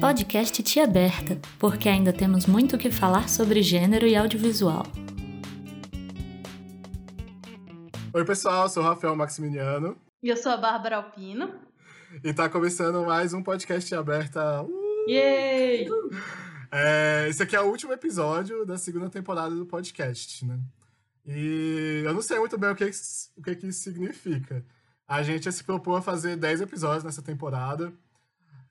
Podcast Tia Aberta, porque ainda temos muito o que falar sobre gênero e audiovisual. Oi, pessoal, sou o Rafael Maximiliano. E eu sou a Bárbara Alpino. E tá começando mais um podcast Aberta. Uh! Yay! É, esse aqui é o último episódio da segunda temporada do podcast, né? E eu não sei muito bem o que, o que, que isso significa. A gente se propôs a fazer 10 episódios nessa temporada,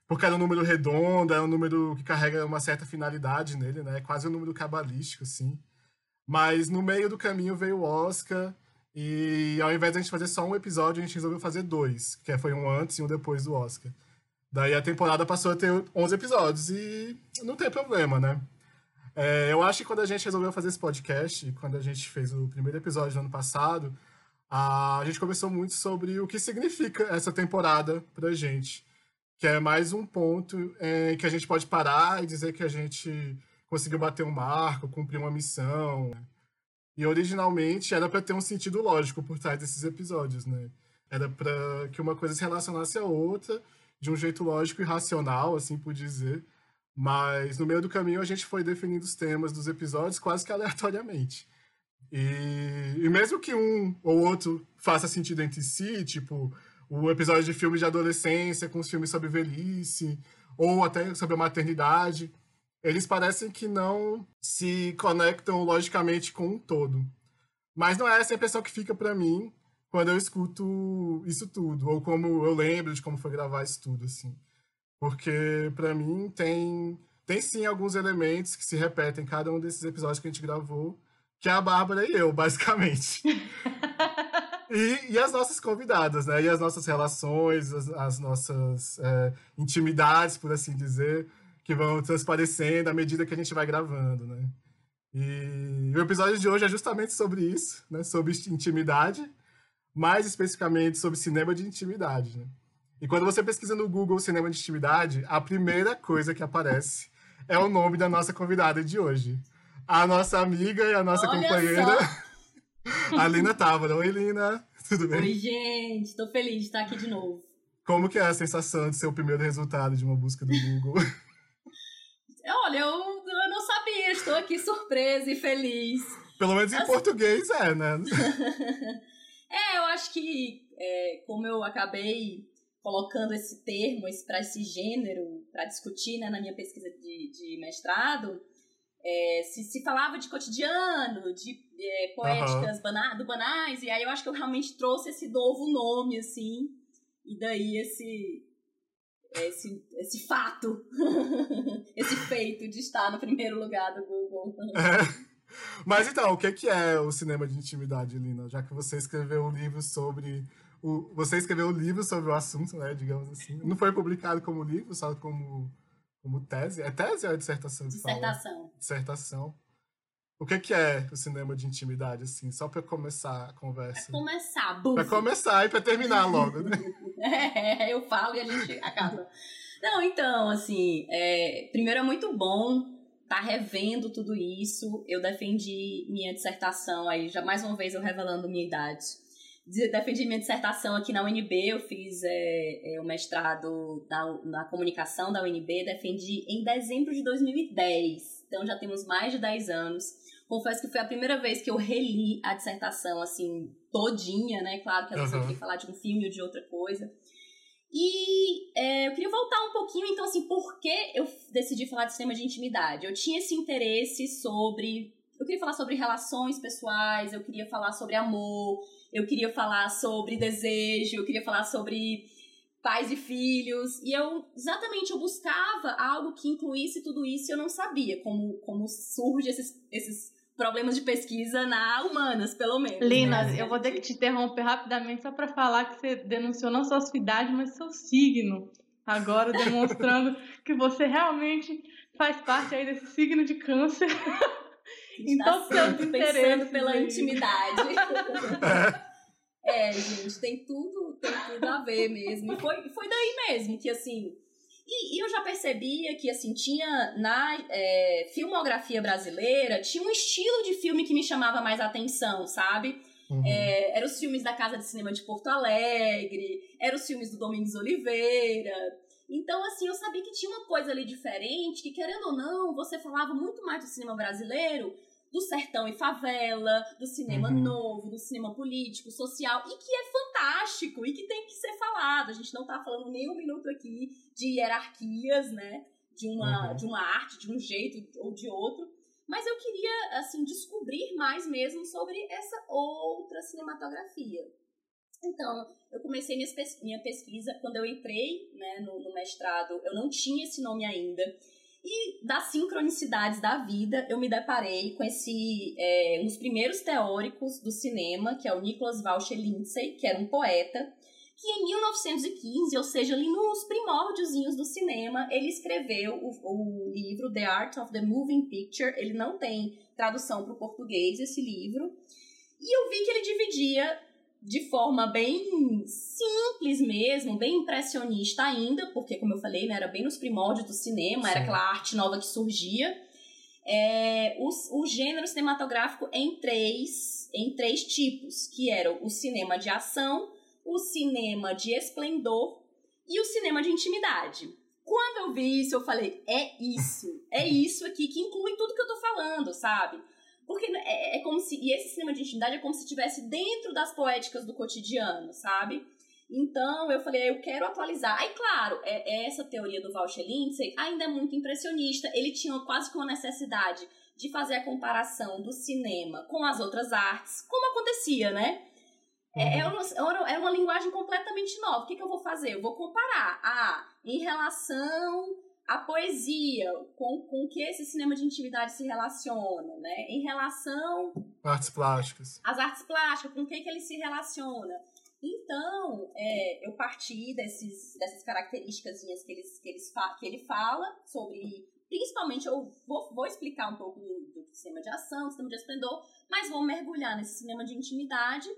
porque era um número redondo, é um número que carrega uma certa finalidade nele, né? Quase um número cabalístico, assim. Mas no meio do caminho veio o Oscar, e ao invés de a gente fazer só um episódio, a gente resolveu fazer dois, que foi um antes e um depois do Oscar. Daí a temporada passou a ter 11 episódios, e não tem problema, né? É, eu acho que quando a gente resolveu fazer esse podcast, quando a gente fez o primeiro episódio do ano passado, a gente conversou muito sobre o que significa essa temporada pra gente. Que é mais um ponto é, que a gente pode parar e dizer que a gente conseguiu bater um marco, cumprir uma missão. E originalmente era para ter um sentido lógico por trás desses episódios, né? Era para que uma coisa se relacionasse à outra de um jeito lógico e racional, assim por dizer. Mas no meio do caminho a gente foi definindo os temas dos episódios quase que aleatoriamente. E, e mesmo que um ou outro faça sentido entre si, tipo o episódio de filmes de adolescência com os filmes sobre velhice, ou até sobre a maternidade, eles parecem que não se conectam logicamente com um todo. Mas não é essa a impressão que fica para mim quando eu escuto isso tudo, ou como eu lembro de como foi gravar isso tudo, assim. Porque, para mim, tem, tem sim alguns elementos que se repetem em cada um desses episódios que a gente gravou, que é a Bárbara e eu, basicamente. e, e as nossas convidadas, né? E as nossas relações, as, as nossas é, intimidades, por assim dizer, que vão transparecendo à medida que a gente vai gravando, né? E o episódio de hoje é justamente sobre isso, né? Sobre intimidade, mais especificamente sobre cinema de intimidade, né? E quando você pesquisa no Google cinema de intimidade, a primeira coisa que aparece é o nome da nossa convidada de hoje. A nossa amiga e a nossa Olha companheira, só. a Lina Távora. Oi, Lina. Tudo bem? Oi, gente. Tô feliz de estar aqui de novo. Como que é a sensação de ser o primeiro resultado de uma busca do Google? Olha, eu, eu não sabia. Estou aqui surpresa e feliz. Pelo menos em Assim- português é, né? É, eu acho que é, como eu acabei colocando esse termo para esse gênero para discutir né, na minha pesquisa de, de mestrado, é, se, se falava de cotidiano, de é, poéticas bana do banais, e aí eu acho que eu realmente trouxe esse novo nome, assim, e daí esse, esse, esse fato, esse feito de estar no primeiro lugar do Google. É. Mas então, o que que é o cinema de intimidade, Lina? Já que você escreveu um livro sobre o, você escreveu um livro sobre o assunto, né, digamos assim. Não foi publicado como livro, só como como tese. É tese ou é dissertação? Dissertação. Dissertação. O que que é o cinema de intimidade, assim? Só pra começar a conversa. Pra começar, bufo. Pra começar e pra terminar logo, né? É, eu falo e a gente acaba. Não, então, assim, é, primeiro é muito bom estar revendo tudo isso. Eu defendi minha dissertação aí, já mais uma vez eu revelando minha idade. De- Defendi minha dissertação aqui na UNB, eu fiz é, é, o mestrado na, na comunicação da UNB, defendi em dezembro de 2010. Então já temos mais de 10 anos. Confesso que foi a primeira vez que eu reli a dissertação, assim, todinha, né? Claro que às vezes eu Aham. queria falar de um filme ou de outra coisa. E é, eu queria voltar um pouquinho, então, assim, por que eu decidi falar de cinema de intimidade? Eu tinha esse interesse sobre. Eu queria falar sobre relações pessoais, eu queria falar sobre amor, eu queria falar sobre desejo, eu queria falar sobre pais e filhos. E eu, exatamente, eu buscava algo que incluísse tudo isso e eu não sabia como, como surge esses, esses problemas de pesquisa na humanas, pelo menos. Lina, né? eu vou ter que te interromper rapidamente só para falar que você denunciou não só sua idade, mas seu signo. Agora demonstrando que você realmente faz parte aí desse signo de câncer. Então, Está seus interesses pensando pela aí. intimidade. é, gente, tem tudo, tem tudo a ver mesmo. E foi, foi daí mesmo que, assim... E, e eu já percebia que, assim, tinha na é, filmografia brasileira, tinha um estilo de filme que me chamava mais atenção, sabe? Uhum. É, eram os filmes da Casa de Cinema de Porto Alegre, eram os filmes do Domingos Oliveira. Então, assim, eu sabia que tinha uma coisa ali diferente, que querendo ou não, você falava muito mais do cinema brasileiro, do sertão e favela, do cinema uhum. novo, do cinema político, social, e que é fantástico e que tem que ser falado. A gente não tá falando nem um minuto aqui de hierarquias, né? De uma, uhum. de uma arte, de um jeito ou de outro. Mas eu queria, assim, descobrir mais mesmo sobre essa outra cinematografia. Então, eu comecei minha pesquisa quando eu entrei né, no, no mestrado, eu não tinha esse nome ainda. E das sincronicidades da vida, eu me deparei com esse é, um dos primeiros teóricos do cinema, que é o Nicholas Walsh Lindsay, que era um poeta, que em 1915, ou seja, ali nos primórdios do cinema, ele escreveu o, o livro The Art of the Moving Picture. Ele não tem tradução para o português, esse livro. E eu vi que ele dividia de forma bem simples mesmo, bem impressionista ainda, porque, como eu falei, né, era bem nos primórdios do cinema, Sim. era aquela arte nova que surgia. É, o, o gênero cinematográfico em três, em três tipos, que eram o cinema de ação, o cinema de esplendor e o cinema de intimidade. Quando eu vi isso, eu falei, é isso, é isso aqui que inclui tudo que eu tô falando, sabe? Porque é, é como se. E esse cinema de intimidade é como se estivesse dentro das poéticas do cotidiano, sabe? Então eu falei, eu quero atualizar. Aí, claro, é, é essa teoria do Walter Lindsay ainda é muito impressionista. Ele tinha quase que uma necessidade de fazer a comparação do cinema com as outras artes, como acontecia, né? É, é, uhum. uma, é uma linguagem completamente nova. O que, que eu vou fazer? Eu vou comparar ah, em relação a poesia, com, com que esse cinema de intimidade se relaciona, né? Em relação... Artes plásticas. As artes plásticas, com que, que ele se relaciona. Então, é, eu parti desses, dessas características que, eles, que, eles que ele fala sobre... Principalmente, eu vou, vou explicar um pouco do, do cinema de ação, do cinema de esplendor, mas vou mergulhar nesse cinema de intimidade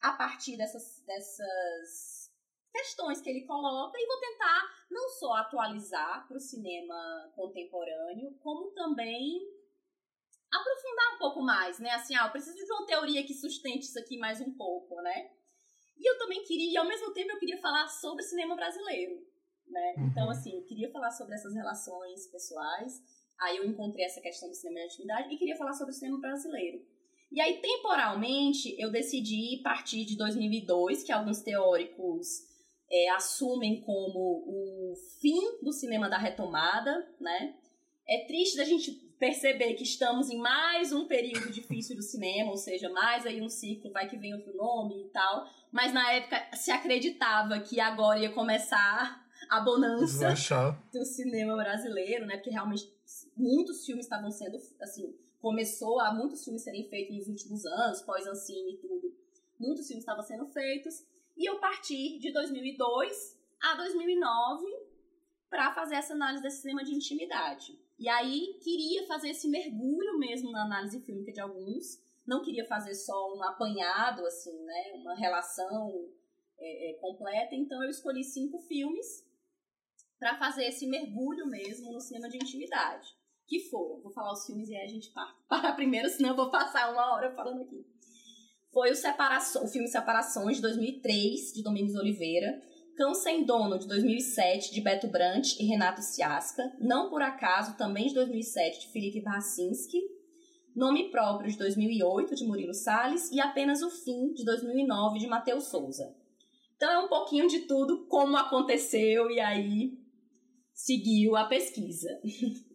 a partir dessas, dessas questões que ele coloca e vou tentar não só atualizar para o cinema contemporâneo, como também aprofundar um pouco mais, né? Assim, ah, eu preciso de uma teoria que sustente isso aqui mais um pouco, né? E eu também queria, e ao mesmo tempo eu queria falar sobre cinema brasileiro, né? Uhum. Então, assim, eu queria falar sobre essas relações pessoais, aí eu encontrei essa questão do cinema de atividade e queria falar sobre o cinema brasileiro. E aí, temporalmente, eu decidi partir de 2002, que alguns teóricos é, assumem como o fim do cinema da retomada, né? É triste da gente perceber que estamos em mais um período difícil do cinema, ou seja, mais aí um ciclo, vai que vem outro nome e tal. Mas na época se acreditava que agora ia começar a bonança do cinema brasileiro, né? Porque realmente muitos filmes estavam sendo, assim, começou a muitos filmes serem feitos nos últimos anos, pós-ancine e tudo. Muitos filmes estavam sendo feitos. E eu parti de 2002 a 2009 para fazer essa análise desse cinema de intimidade. E aí queria fazer esse mergulho mesmo na análise fílmica de alguns. Não queria fazer só um apanhado, assim, né? Uma relação é, é, completa. Então eu escolhi cinco filmes para fazer esse mergulho mesmo no cinema de intimidade. Que foram, vou falar os filmes e aí a gente para, para primeiro, senão eu vou passar uma hora falando aqui foi o, o filme Separações, de 2003, de Domingos Oliveira, Cão Sem Dono, de 2007, de Beto Brant e Renato Ciasca, Não Por Acaso, também de 2007, de Felipe Barcinski, Nome Próprio, de 2008, de Murilo Salles, e Apenas o Fim, de 2009, de Matheus Souza. Então é um pouquinho de tudo, como aconteceu, e aí seguiu a pesquisa.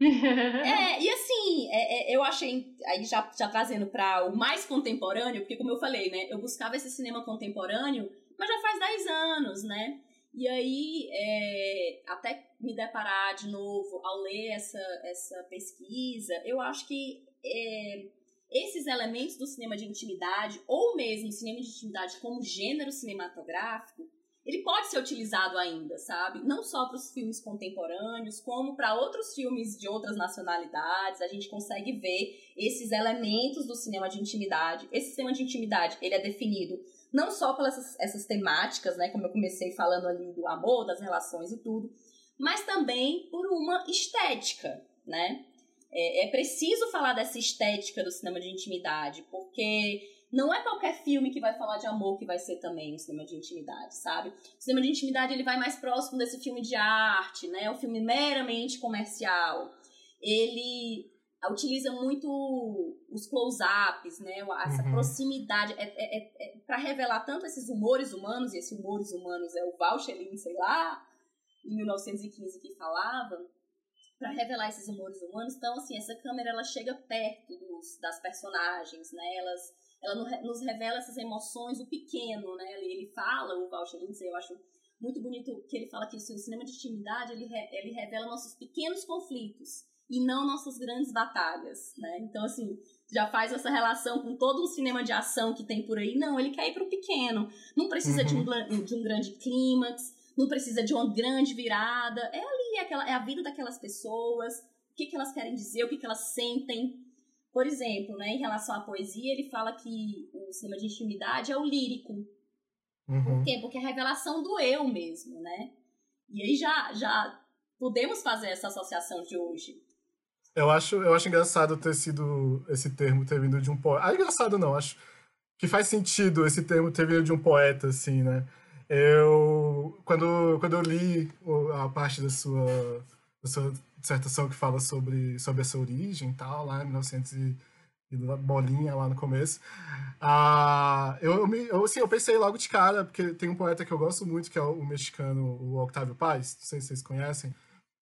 é, e assim, é, é, eu achei, aí já, já trazendo para o mais contemporâneo, porque como eu falei, né, eu buscava esse cinema contemporâneo, mas já faz 10 anos, né? E aí, é, até me deparar de novo ao ler essa, essa pesquisa, eu acho que é, esses elementos do cinema de intimidade, ou mesmo cinema de intimidade como gênero cinematográfico, ele pode ser utilizado ainda, sabe? Não só para os filmes contemporâneos, como para outros filmes de outras nacionalidades. A gente consegue ver esses elementos do cinema de intimidade. Esse cinema de intimidade, ele é definido não só pelas essas, temáticas, né, como eu comecei falando ali do amor, das relações e tudo, mas também por uma estética, né? É, é preciso falar dessa estética do cinema de intimidade, porque não é qualquer filme que vai falar de amor que vai ser também um cinema de intimidade, sabe? O cinema de intimidade ele vai mais próximo desse filme de arte, né? O filme meramente comercial. Ele utiliza muito os close-ups, né? Essa uhum. proximidade. É, é, é, é para revelar tanto esses humores humanos, e esses humores humanos é o Val sei lá, em 1915 que falava, para revelar esses humores humanos. Então, assim, essa câmera ela chega perto dos, das personagens, né? Elas, ela nos revela essas emoções, o pequeno, né? Ele, fala, o Val eu acho muito bonito que ele fala que o cinema de intimidade ele, ele revela nossos pequenos conflitos e não nossas grandes batalhas, né? Então, assim, já faz essa relação com todo um cinema de ação que tem por aí. Não, ele quer ir para o pequeno. Não precisa uhum. de, um, de um grande clímax, não precisa de uma grande virada. É ali, é, aquela, é a vida daquelas pessoas, o que, que elas querem dizer, o que, que elas sentem. Por exemplo, né, em relação à poesia, ele fala que o cinema de intimidade é o lírico. Uhum. Por quê? Porque é a revelação do eu mesmo, né? E aí já, já podemos fazer essa associação de hoje. Eu acho, eu acho engraçado ter sido esse termo ter vindo de um poeta. Ah, engraçado não, acho que faz sentido esse termo ter vindo de um poeta, assim, né? Eu, quando, quando eu li a parte da sua, da sua dissertação que fala sobre, sobre essa origem e tal, lá em 1900 e, bolinha lá no começo, ah, eu, eu, assim, eu pensei logo de cara, porque tem um poeta que eu gosto muito, que é o, mexicano, o Octavio Paz, não sei se vocês conhecem,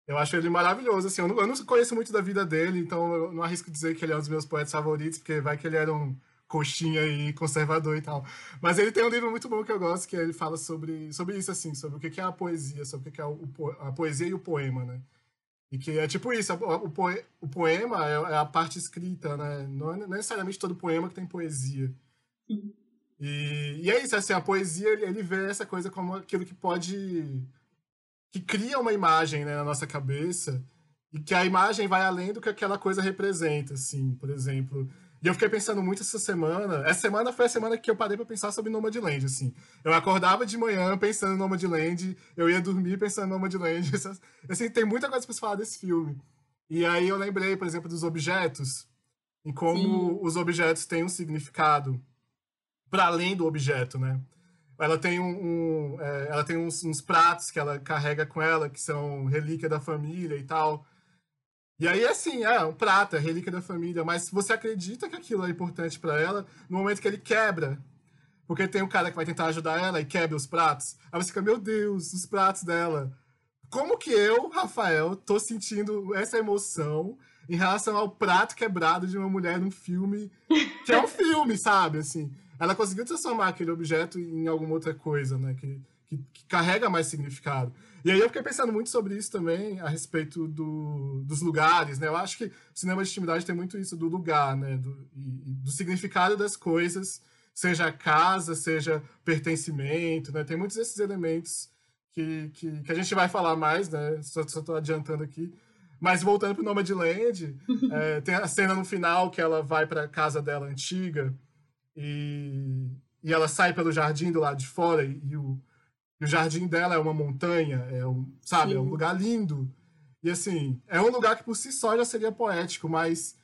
eu acho ele maravilhoso, assim, eu não, eu não, conheço muito da vida dele, então eu não arrisco dizer que ele é um dos meus poetas favoritos, porque vai que ele era um coxinha e conservador e tal. Mas ele tem um livro muito bom que eu gosto, que ele fala sobre, sobre isso, assim, sobre o que é a poesia, sobre o que é a poesia e o poema, né? E que é tipo isso, o, poe, o poema é, é, a parte escrita, né? Não é necessariamente todo poema que tem poesia. E, e é isso, assim, a poesia, ele, ele vê essa coisa como aquilo que pode que cria uma imagem né, na nossa cabeça e que a imagem vai além do que aquela coisa representa, assim, por exemplo. E eu fiquei pensando muito essa semana. Essa semana foi a semana que eu parei para pensar sobre Nomadland, assim. Eu acordava de manhã pensando em Nomadland, eu ia dormir pensando em Nomadland. Assim, tem muita coisa para se falar desse filme. E aí eu lembrei, por exemplo, dos objetos e como Sim. os objetos têm um significado para além do objeto, né? Ela tem, um, um é, ela tem uns, uns, pratos que ela carrega com ela, que são relíquia da família e tal. E aí, assim, é um prato, é relíquia da família, mas você acredita que aquilo é importante para ela no momento que ele quebra. Porque tem um cara que vai tentar ajudar ela e quebra os pratos. Aí você fica, meu Deus, os pratos dela. Como que eu, Rafael, tô sentindo essa emoção em relação ao prato quebrado de uma mulher num filme que é um filme, sabe? Assim, ela conseguiu transformar aquele objeto em alguma outra coisa, né? Que, que, que, carrega mais significado. E aí eu fiquei pensando muito sobre isso também, a respeito do, dos lugares, né? Eu acho que o cinema de intimidade tem muito isso do lugar, né? Do, e, do significado das coisas, seja casa, seja pertencimento, né? Tem muitos desses elementos que, que, que a gente vai falar mais, né? Só estou adiantando aqui. Mas voltando para o Nomadland, é, tem a cena no final que ela vai para a casa dela antiga, e, e ela sai pelo jardim do lado de fora e, e o, e o jardim dela é uma montanha, é um, sabe, Sim. é um lugar lindo. E assim, é um lugar que por si só já seria poético, mas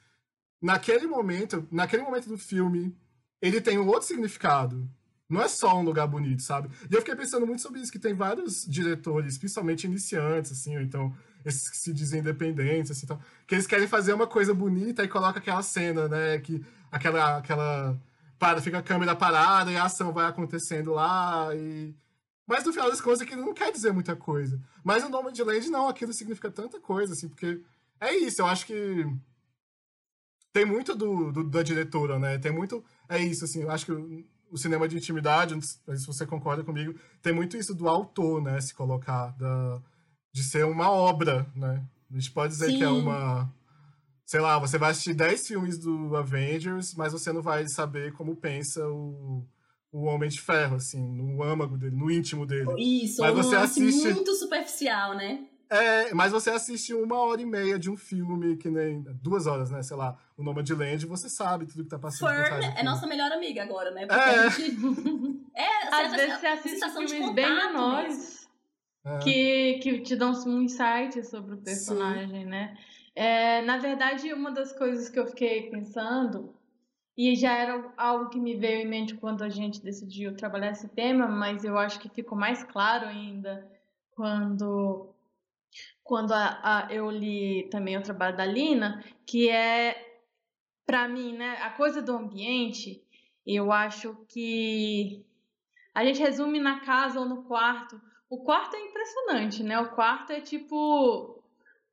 naquele momento, naquele momento do filme, ele tem um outro significado. Não é só um lugar bonito, sabe? E eu fiquei pensando muito sobre isso, que tem vários diretores, principalmente iniciantes, assim, ou então esses que se dizem independentes, assim, então, que eles querem fazer uma coisa bonita e coloca aquela cena, né, que aquela aquela para, fica a câmera parada e a ação vai acontecendo lá. E... Mas no final das contas aquilo não quer dizer muita coisa. Mas o nome de Land não, aquilo significa tanta coisa, assim, porque é isso, eu acho que tem muito do, do, da diretora, né? Tem muito. É isso, assim, eu acho que o, o cinema de intimidade, se você concorda comigo, tem muito isso do autor, né? Se colocar, da, de ser uma obra, né? A gente pode dizer Sim. que é uma sei lá, você vai assistir 10 filmes do Avengers, mas você não vai saber como pensa o, o Homem de Ferro, assim, no âmago dele, no íntimo dele. Isso, mas você assiste muito superficial, né? É, mas você assiste uma hora e meia de um filme que nem duas horas, né? Sei lá, o nome de Land, você sabe tudo que tá passando. Fern é nossa melhor amiga agora, né? Porque é. a gente. é, Às vezes você assiste filmes bem menores é. que, que te dão um insight sobre o personagem, Sim. né? É, na verdade, uma das coisas que eu fiquei pensando e já era algo que me veio em mente quando a gente decidiu trabalhar esse tema, mas eu acho que ficou mais claro ainda quando quando a, a, eu li também o trabalho da Lina, que é para mim, né, a coisa do ambiente, eu acho que a gente resume na casa ou no quarto. O quarto é impressionante, né? O quarto é tipo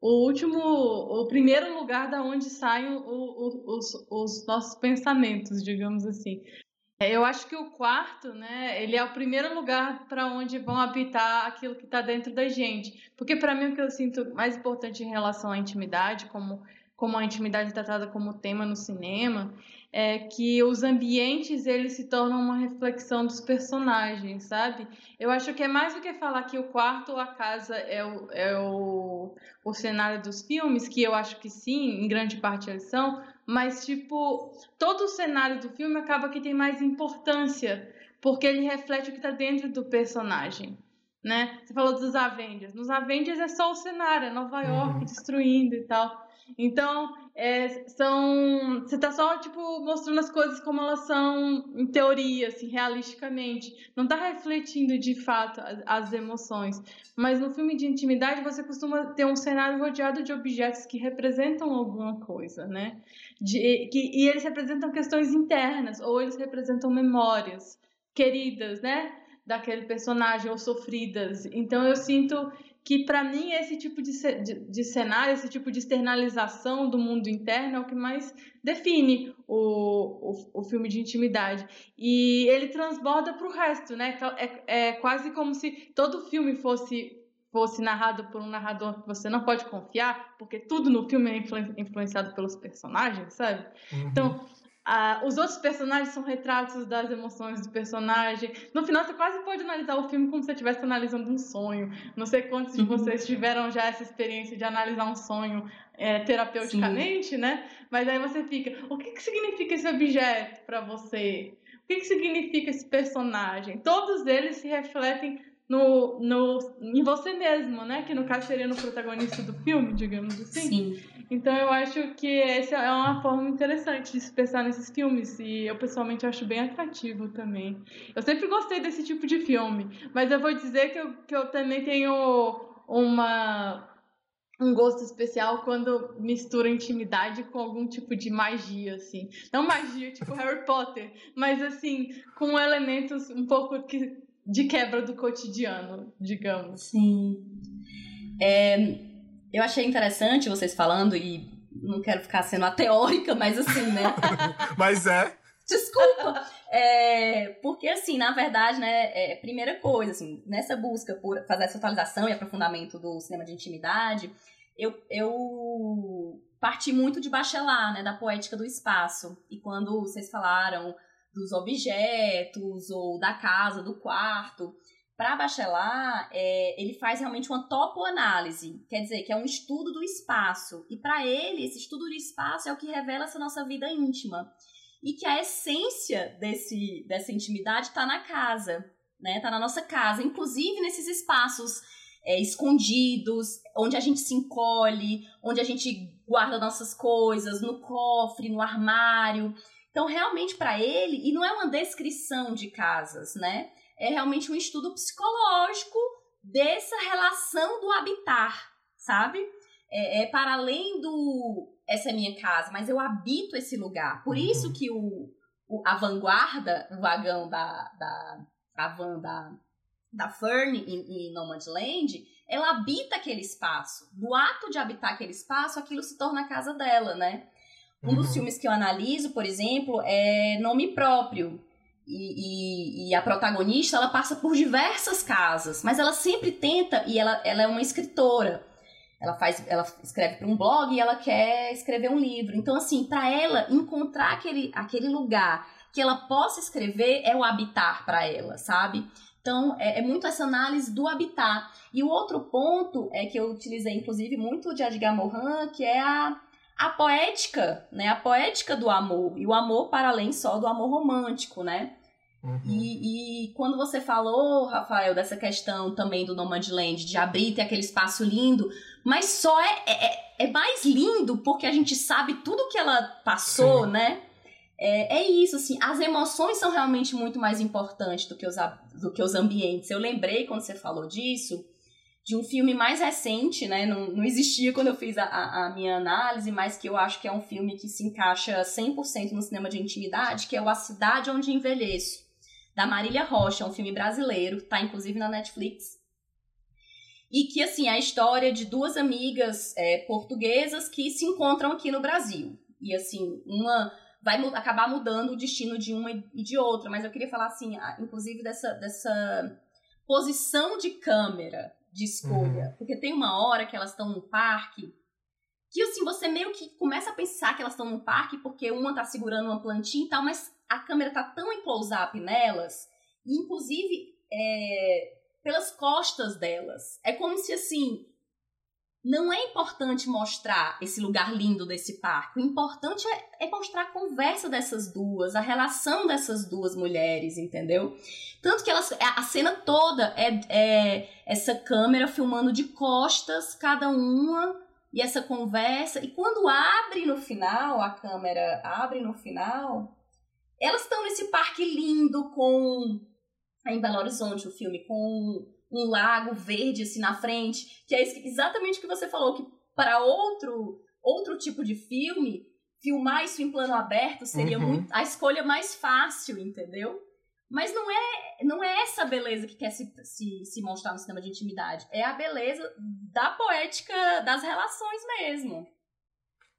o último, o primeiro lugar da onde saem o, o, os, os nossos pensamentos, digamos assim. É, eu acho que o quarto, né, ele é o primeiro lugar para onde vão habitar aquilo que está dentro da gente. Porque para mim o que eu sinto mais importante em relação à intimidade, como como a intimidade é tratada como tema no cinema, é que os ambientes eles se tornam uma reflexão dos personagens, sabe? Eu acho que é mais do que falar que o quarto ou a casa é o, é o, o cenário dos filmes, que eu acho que sim, em grande parte eles são, mas tipo, todo o cenário do filme acaba que tem mais importância, porque ele reflete o que está dentro do personagem. Né? Você falou dos Avengers. Nos Avengers é só o cenário, é Nova York uhum. destruindo e tal. Então, é, são. Você tá só, tipo, mostrando as coisas como elas são em teoria, assim, realisticamente. Não tá refletindo de fato as, emoções. Mas no filme de intimidade, você costuma ter um cenário rodeado de objetos que representam alguma coisa, né? De, que, e eles representam questões internas, ou eles representam memórias queridas, né? Daquele personagem, ou sofridas. Então eu sinto que para mim esse tipo de, de, de, cenário, esse tipo de externalização do mundo interno é o que mais define o, o, o filme de intimidade. E ele transborda para o resto, né? É, é quase como se todo filme fosse fosse narrado por um narrador que você não pode confiar, porque tudo no filme é influenciado pelos personagens, sabe? Uhum. Então, ah, os outros personagens são retratos das emoções do personagem. No final, você quase pode analisar o filme como se você estivesse analisando um sonho. Não sei quantos de uhum. vocês tiveram já essa experiência de analisar um sonho é, terapeuticamente, Sim. né? Mas aí você fica: o que, que significa esse objeto para você? O que, que significa esse personagem? Todos eles se refletem no, no, em você mesmo, né? Que no caso seria no protagonista do filme, digamos assim. Sim. Então eu acho que essa é uma forma interessante de se pensar nesses filmes e eu pessoalmente acho bem atrativo também. Eu sempre gostei desse tipo de filme, mas eu vou dizer que eu, que eu também tenho uma um gosto especial quando mistura intimidade com algum tipo de magia, assim. Não magia tipo Harry Potter, mas assim, com elementos um pouco que de quebra do cotidiano, digamos. Sim. É, eu achei interessante vocês falando, e não quero ficar sendo a teórica, mas assim, né? mas é. Desculpa. É, porque, assim, na verdade, né, é, primeira coisa, assim, nessa busca por fazer essa atualização e aprofundamento do cinema de intimidade, eu, eu parti muito de Bachelard, né, da poética do espaço. E quando vocês falaram dos objetos ou da casa, do quarto. Para Bachelard, é, ele faz realmente uma topoanálise, quer dizer, que é um estudo do espaço. E para ele, esse estudo do espaço é o que revela essa nossa vida íntima. E que a essência desse, dessa intimidade está na casa, né? Está na nossa casa, inclusive nesses espaços é, escondidos, onde a gente se encolhe, onde a gente guarda nossas coisas, no cofre, no armário. Então, realmente, para ele, e não é uma descrição de casas, né? É realmente um estudo psicológico dessa relação do habitar, sabe? É, é para além do essa é minha casa, mas eu habito esse lugar. Por uhum. isso que o, o, a vanguarda, o vagão da, da a van da, da Fern em, em Nomadland, ela habita aquele espaço. Do ato de habitar aquele espaço, aquilo se torna a casa dela, né? Um dos uhum. filmes que eu analiso, por exemplo, é Nome Próprio. E, e, e, a protagonista, ela passa por diversas casas, mas ela sempre tenta, e ela, ela é uma escritora. Ela faz, ela escreve para um blog e ela quer escrever um livro. Então, assim, para ela encontrar aquele, aquele lugar que ela possa escrever é o habitar para ela, sabe? Então, é, é, muito essa análise do habitar. E o outro ponto é que eu utilizei, inclusive, muito de Edgar Morin, que é a a poética, né? A poética do amor. E o amor para além só do amor romântico, né? Uhum. E, e, quando você falou, Rafael, dessa questão também do Nomadland, de abrir ter aquele espaço lindo, mas só é, é, é, é mais lindo porque a gente sabe tudo que ela passou, Sim. né? é, é, isso, assim, as emoções são realmente muito mais importantes do que, os, do que os ambientes. Eu lembrei, quando você falou disso, de um filme mais recente, né? Não, não existia quando eu fiz a, a, minha análise, mas que eu acho que é um filme que se encaixa 100% no cinema de intimidade, que é o A Cidade Onde Envelheço, da Marília Rocha, um filme brasileiro, tá inclusive na Netflix. E que, assim, é a história de duas amigas é, portuguesas que se encontram aqui no Brasil. E, assim, uma vai acabar mudando o destino de uma e de outra. Mas eu queria falar, assim, inclusive dessa, dessa posição de câmera de escolha. Uhum. Porque tem uma hora que elas estão no parque que, assim, você meio que começa a pensar que elas estão no parque porque uma tá segurando uma plantinha e tal, mas a câmera tá tão em close-up nelas, e inclusive é, pelas costas delas. É como se, assim, não é importante mostrar esse lugar lindo desse parque. O importante é, é, mostrar a conversa dessas duas, a relação dessas duas mulheres, entendeu? Tanto que elas, a cena toda é, é essa câmera filmando de costas cada uma e essa conversa. E quando abre no final, a câmera abre no final, elas estão nesse parque lindo com. Em Belo Horizonte, o filme, com um lago verde assim na frente, que é exatamente o que você falou, que para outro outro tipo de filme, filmar isso em plano aberto seria uhum. muito, a escolha mais fácil, entendeu? Mas não é, não é essa beleza que quer se, se, se mostrar no cinema de intimidade. É a beleza da poética das relações mesmo.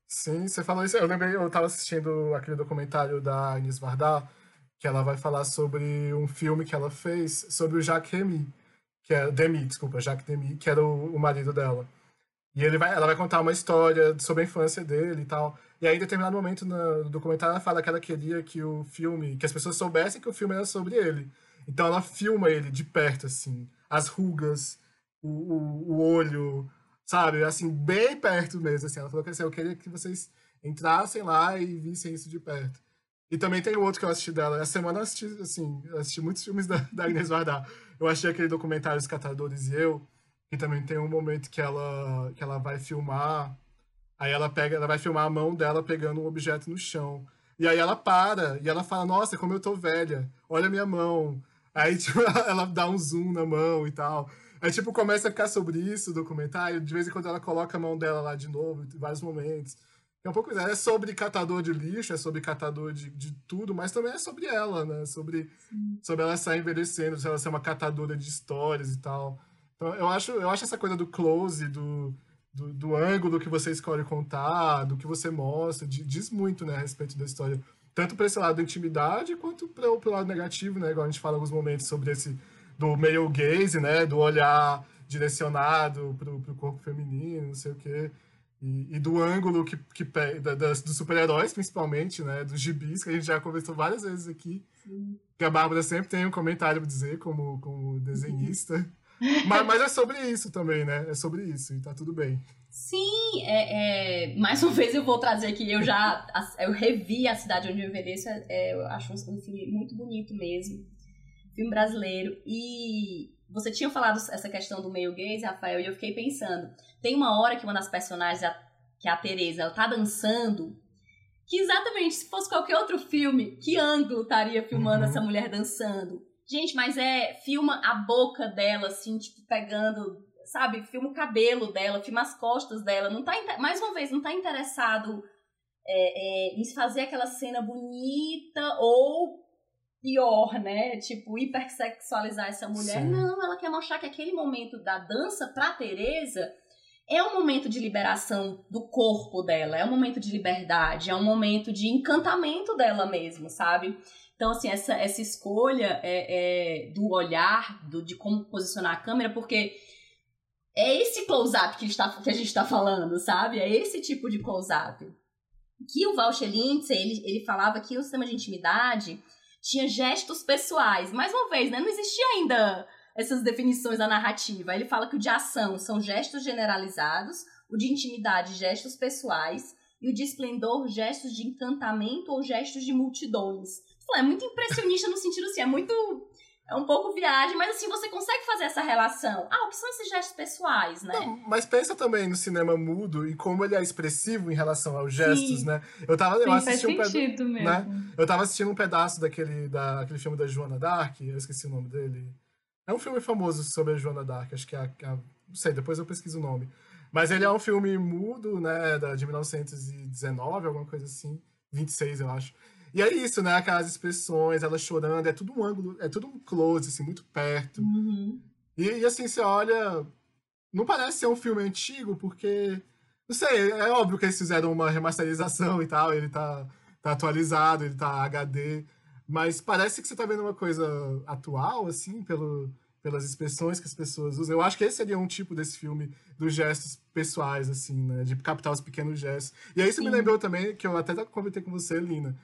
Sim, você falou isso. Eu lembrei, eu estava assistindo aquele documentário da Inês Vardar, que ela vai falar sobre um filme que ela fez sobre o Jacques Remy que é Demi, desculpa, Jacques Demi, que era o, o marido dela. E ele vai, ela vai contar uma história sobre a infância dele e tal. E aí, em determinado momento no documentário, ela fala que ela queria que o filme, que as pessoas soubessem que o filme era sobre ele. Então ela filma ele de perto, assim, as rugas, o, o, o olho, sabe? Assim, bem perto mesmo, assim. Ela falou que assim, eu queria que vocês entrassem lá e vissem isso de perto. E também tem outro que eu assisti dela. Essa semana eu assisti, assim, eu assisti muitos filmes da, da Inês Vardar. Eu achei aquele documentário Os Catadores e Eu, que também tem um momento que ela, que ela vai filmar. Aí ela pega, ela vai filmar a mão dela pegando um objeto no chão. E aí ela para e ela fala: Nossa, como eu tô velha, olha a minha mão. Aí, tipo, ela dá um zoom na mão e tal. Aí, tipo, começa a ficar sobre isso o documentário. De vez em quando ela coloca a mão dela lá de novo, em vários momentos. É um pouco é sobre catador de lixo, é sobre catador de, de tudo, mas também é sobre ela, né? Sobre, sobre ela estar envelhecendo, ela ser uma catadora de histórias e tal. Então, eu acho, eu acho essa coisa do close, do, do, do ângulo que você escolhe contar, do que você mostra, diz muito, né, a respeito da história. Tanto para esse lado da intimidade, quanto para o lado negativo, né? Igual a gente fala alguns momentos sobre esse do male gaze, né? Do olhar direcionado para o corpo feminino, não sei o quê. E, e, do ângulo que, que da, das, dos super-heróis, principalmente, né? Dos gibis, que a gente já conversou várias vezes aqui. Sim. Que a Bárbara sempre tem um comentário pra dizer como, como desenhista. mas, mas é sobre isso também, né? É sobre isso, e tá tudo bem. Sim, é, é, mais uma vez eu vou trazer aqui, eu já eu revi A Cidade Onde Eu Envelheço, é, eu acho um filme muito bonito mesmo, filme brasileiro, e você tinha falado essa questão do meio gaze, Rafael, e eu fiquei pensando, tem uma hora que uma das personagens, que é a Teresa, ela tá dançando. Que exatamente, se fosse qualquer outro filme, que ângulo estaria filmando uhum. essa mulher dançando? Gente, mas é. Filma a boca dela, assim, tipo, pegando. Sabe? Filma o cabelo dela, filma as costas dela. Não tá. Mais uma vez, não tá interessado é, é, em fazer aquela cena bonita ou pior, né? Tipo, hipersexualizar essa mulher. Sim. Não, ela quer mostrar que aquele momento da dança pra Teresa é um momento de liberação do corpo dela, é um momento de liberdade, é um momento de encantamento dela mesmo, sabe? Então, assim, essa, essa escolha é, é do olhar, do, de como posicionar a câmera, porque é esse close-up que, tá, que a gente está falando, sabe? É esse tipo de close-up. Que o Walter Lindsay, ele, ele falava que o sistema de intimidade tinha gestos pessoais. Mais uma vez, né? Não existia ainda essas definições da narrativa. Ele fala que o de ação são gestos generalizados, o de intimidade, gestos pessoais, e o de esplendor, gestos de encantamento ou gestos de multidões. É muito impressionista no sentido assim, é muito é um pouco viagem, mas assim, você consegue fazer essa relação. Ah, o que são esses gestos pessoais, né? Não, mas pensa também no cinema mudo e como ele é expressivo em relação aos gestos, Sim. né? Eu tava eu assisti um pedaço, né? Eu tava assistindo um pedaço daquele da, aquele filme da Joana Dark, eu esqueci o nome dele. É um filme famoso sobre a Joana Dark, acho que é a, a não sei, depois eu pesquiso o nome. Mas ele é um filme mudo, né, de 1919, alguma coisa assim, 26, eu acho. E é isso, né? Aquelas expressões, ela chorando, é tudo um ângulo, é tudo um close, assim, muito perto. Uhum. E, e, assim, você olha. Não parece ser um filme antigo, porque. Não sei, é óbvio que eles fizeram uma remasterização e tal, ele tá, tá atualizado, ele tá HD. Mas parece que você tá vendo uma coisa atual, assim, pelo, pelas expressões que as pessoas usam. Eu acho que esse seria um tipo desse filme dos gestos pessoais, assim, né? De captar os pequenos gestos. E aí isso Sim. me lembrou também, que eu até comentei com você, Lina,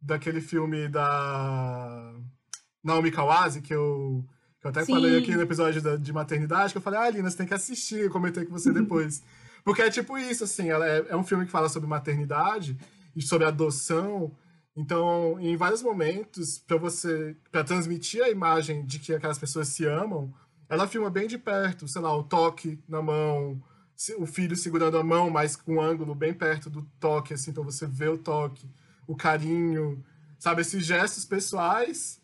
daquele filme da Naomi Kawase, que eu, que eu até Sim. falei aqui no episódio da, de maternidade, que eu falei, ah, Lina, você tem que assistir, eu comentei com você depois. Porque é tipo isso, assim, ela é, é um filme que fala sobre maternidade e sobre adoção. Então, em vários momentos, para você, para transmitir a imagem de que aquelas pessoas se amam, ela filma bem de perto, sei lá, o toque na mão, o filho segurando a mão, mas com um ângulo bem perto do toque, assim, então você vê o toque o carinho, sabe? Esses gestos pessoais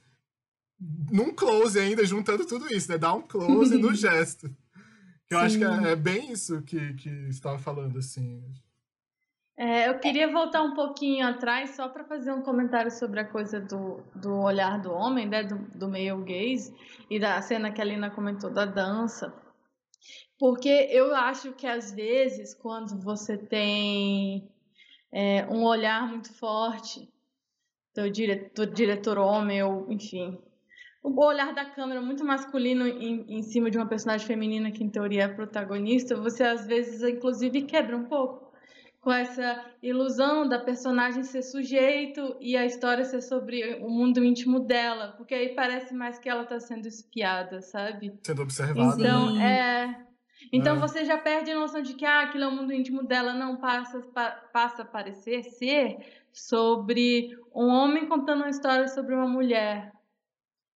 num close ainda, juntando tudo isso, né? Dar um close no gesto. Que eu Sim. acho que é, é, bem isso que, que estava falando, assim. É, eu queria voltar um pouquinho atrás só para fazer um comentário sobre a coisa do, do olhar do homem, né, do, do male gaze, e da cena que a Lina comentou da dança. Porque eu acho que às vezes, quando você tem é, um olhar muito forte do diretor, diretor homem, ou enfim. O olhar da câmera muito masculino em, em cima de uma personagem feminina que, em teoria, é protagonista, você às vezes, inclusive, quebra um pouco com essa ilusão da personagem ser sujeito e a história ser sobre o mundo íntimo dela, porque aí parece mais que ela está sendo espiada, sabe? Sendo observada. Então, né? é então é. você já perde a noção de que ah, aquilo é o mundo íntimo dela, não passa, pa, passa a parecer ser sobre um homem contando uma história sobre uma mulher.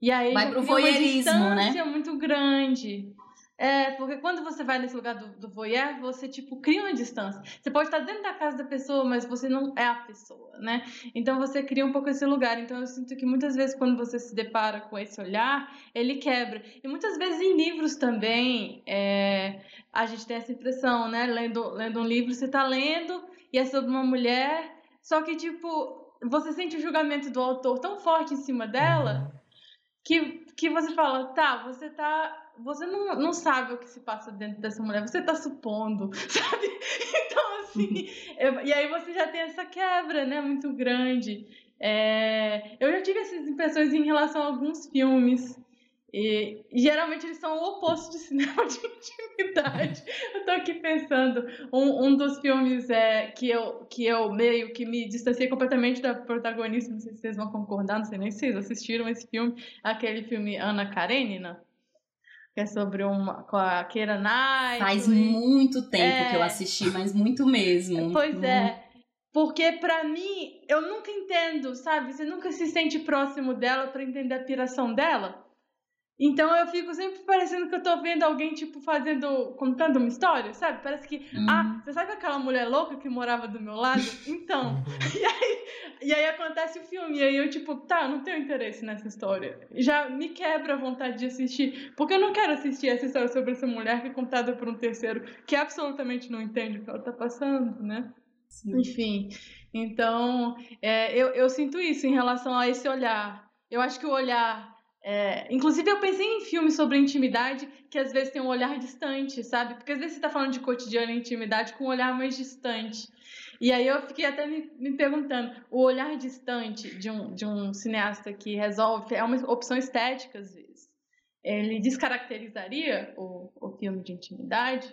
E aí Vai pro voyeurismo, uma né? distância né? muito grande. É, porque quando você vai nesse lugar do, do voyeur, você, tipo, cria uma distância. Você pode estar dentro da casa da pessoa, mas você não é a pessoa, né? Então você cria um pouco esse lugar. Então eu sinto que muitas vezes quando você se depara com esse olhar, ele quebra. E muitas vezes em livros também, é, a gente tem essa impressão, né? Lendo, lendo um livro, você está lendo e é sobre uma mulher, só que, tipo, você sente o julgamento do autor tão forte em cima dela uhum. Que, que você fala, tá, você tá você não, não sabe o que se passa dentro dessa mulher, você tá supondo, sabe? Então, assim, eu, e aí você já tem essa quebra, né, muito grande. É, eu já tive essas impressões em relação a alguns filmes. E, e, geralmente eles são o oposto de cinema de intimidade. Eu tô aqui pensando, um, um dos filmes é, que, eu, que eu meio que me distanciei completamente da protagonista, não sei se vocês vão concordar, não sei nem se vocês assistiram esse filme, aquele filme Ana Karenina que é sobre uma com a Keira Knight. Faz muito tempo é... que eu assisti, mas muito mesmo. Pois hum. é. Porque para mim, eu nunca entendo, sabe? Você nunca se sente próximo dela para entender a piração dela. Então eu fico sempre parecendo que eu tô vendo alguém, tipo, fazendo. contando uma história, sabe? Parece que. Uhum. Ah, você sabe aquela mulher louca que morava do meu lado? Então. e, aí, e aí acontece o filme. E aí eu, tipo, tá, eu não tenho interesse nessa história. Já me quebra a vontade de assistir. Porque eu não quero assistir essa história sobre essa mulher que é contada por um terceiro que absolutamente não entende o que ela tá passando, né? Sim. Enfim. Então, é, eu, eu sinto isso em relação a esse olhar. Eu acho que o olhar é, inclusive, eu pensei em filmes sobre intimidade que às vezes tem um olhar distante, sabe? Porque às vezes você está falando de cotidiano e intimidade com um olhar mais distante. E aí eu fiquei até me, me perguntando: o olhar distante de um, de um cineasta que resolve, é uma opção estética às vezes, ele descaracterizaria o, o filme de intimidade?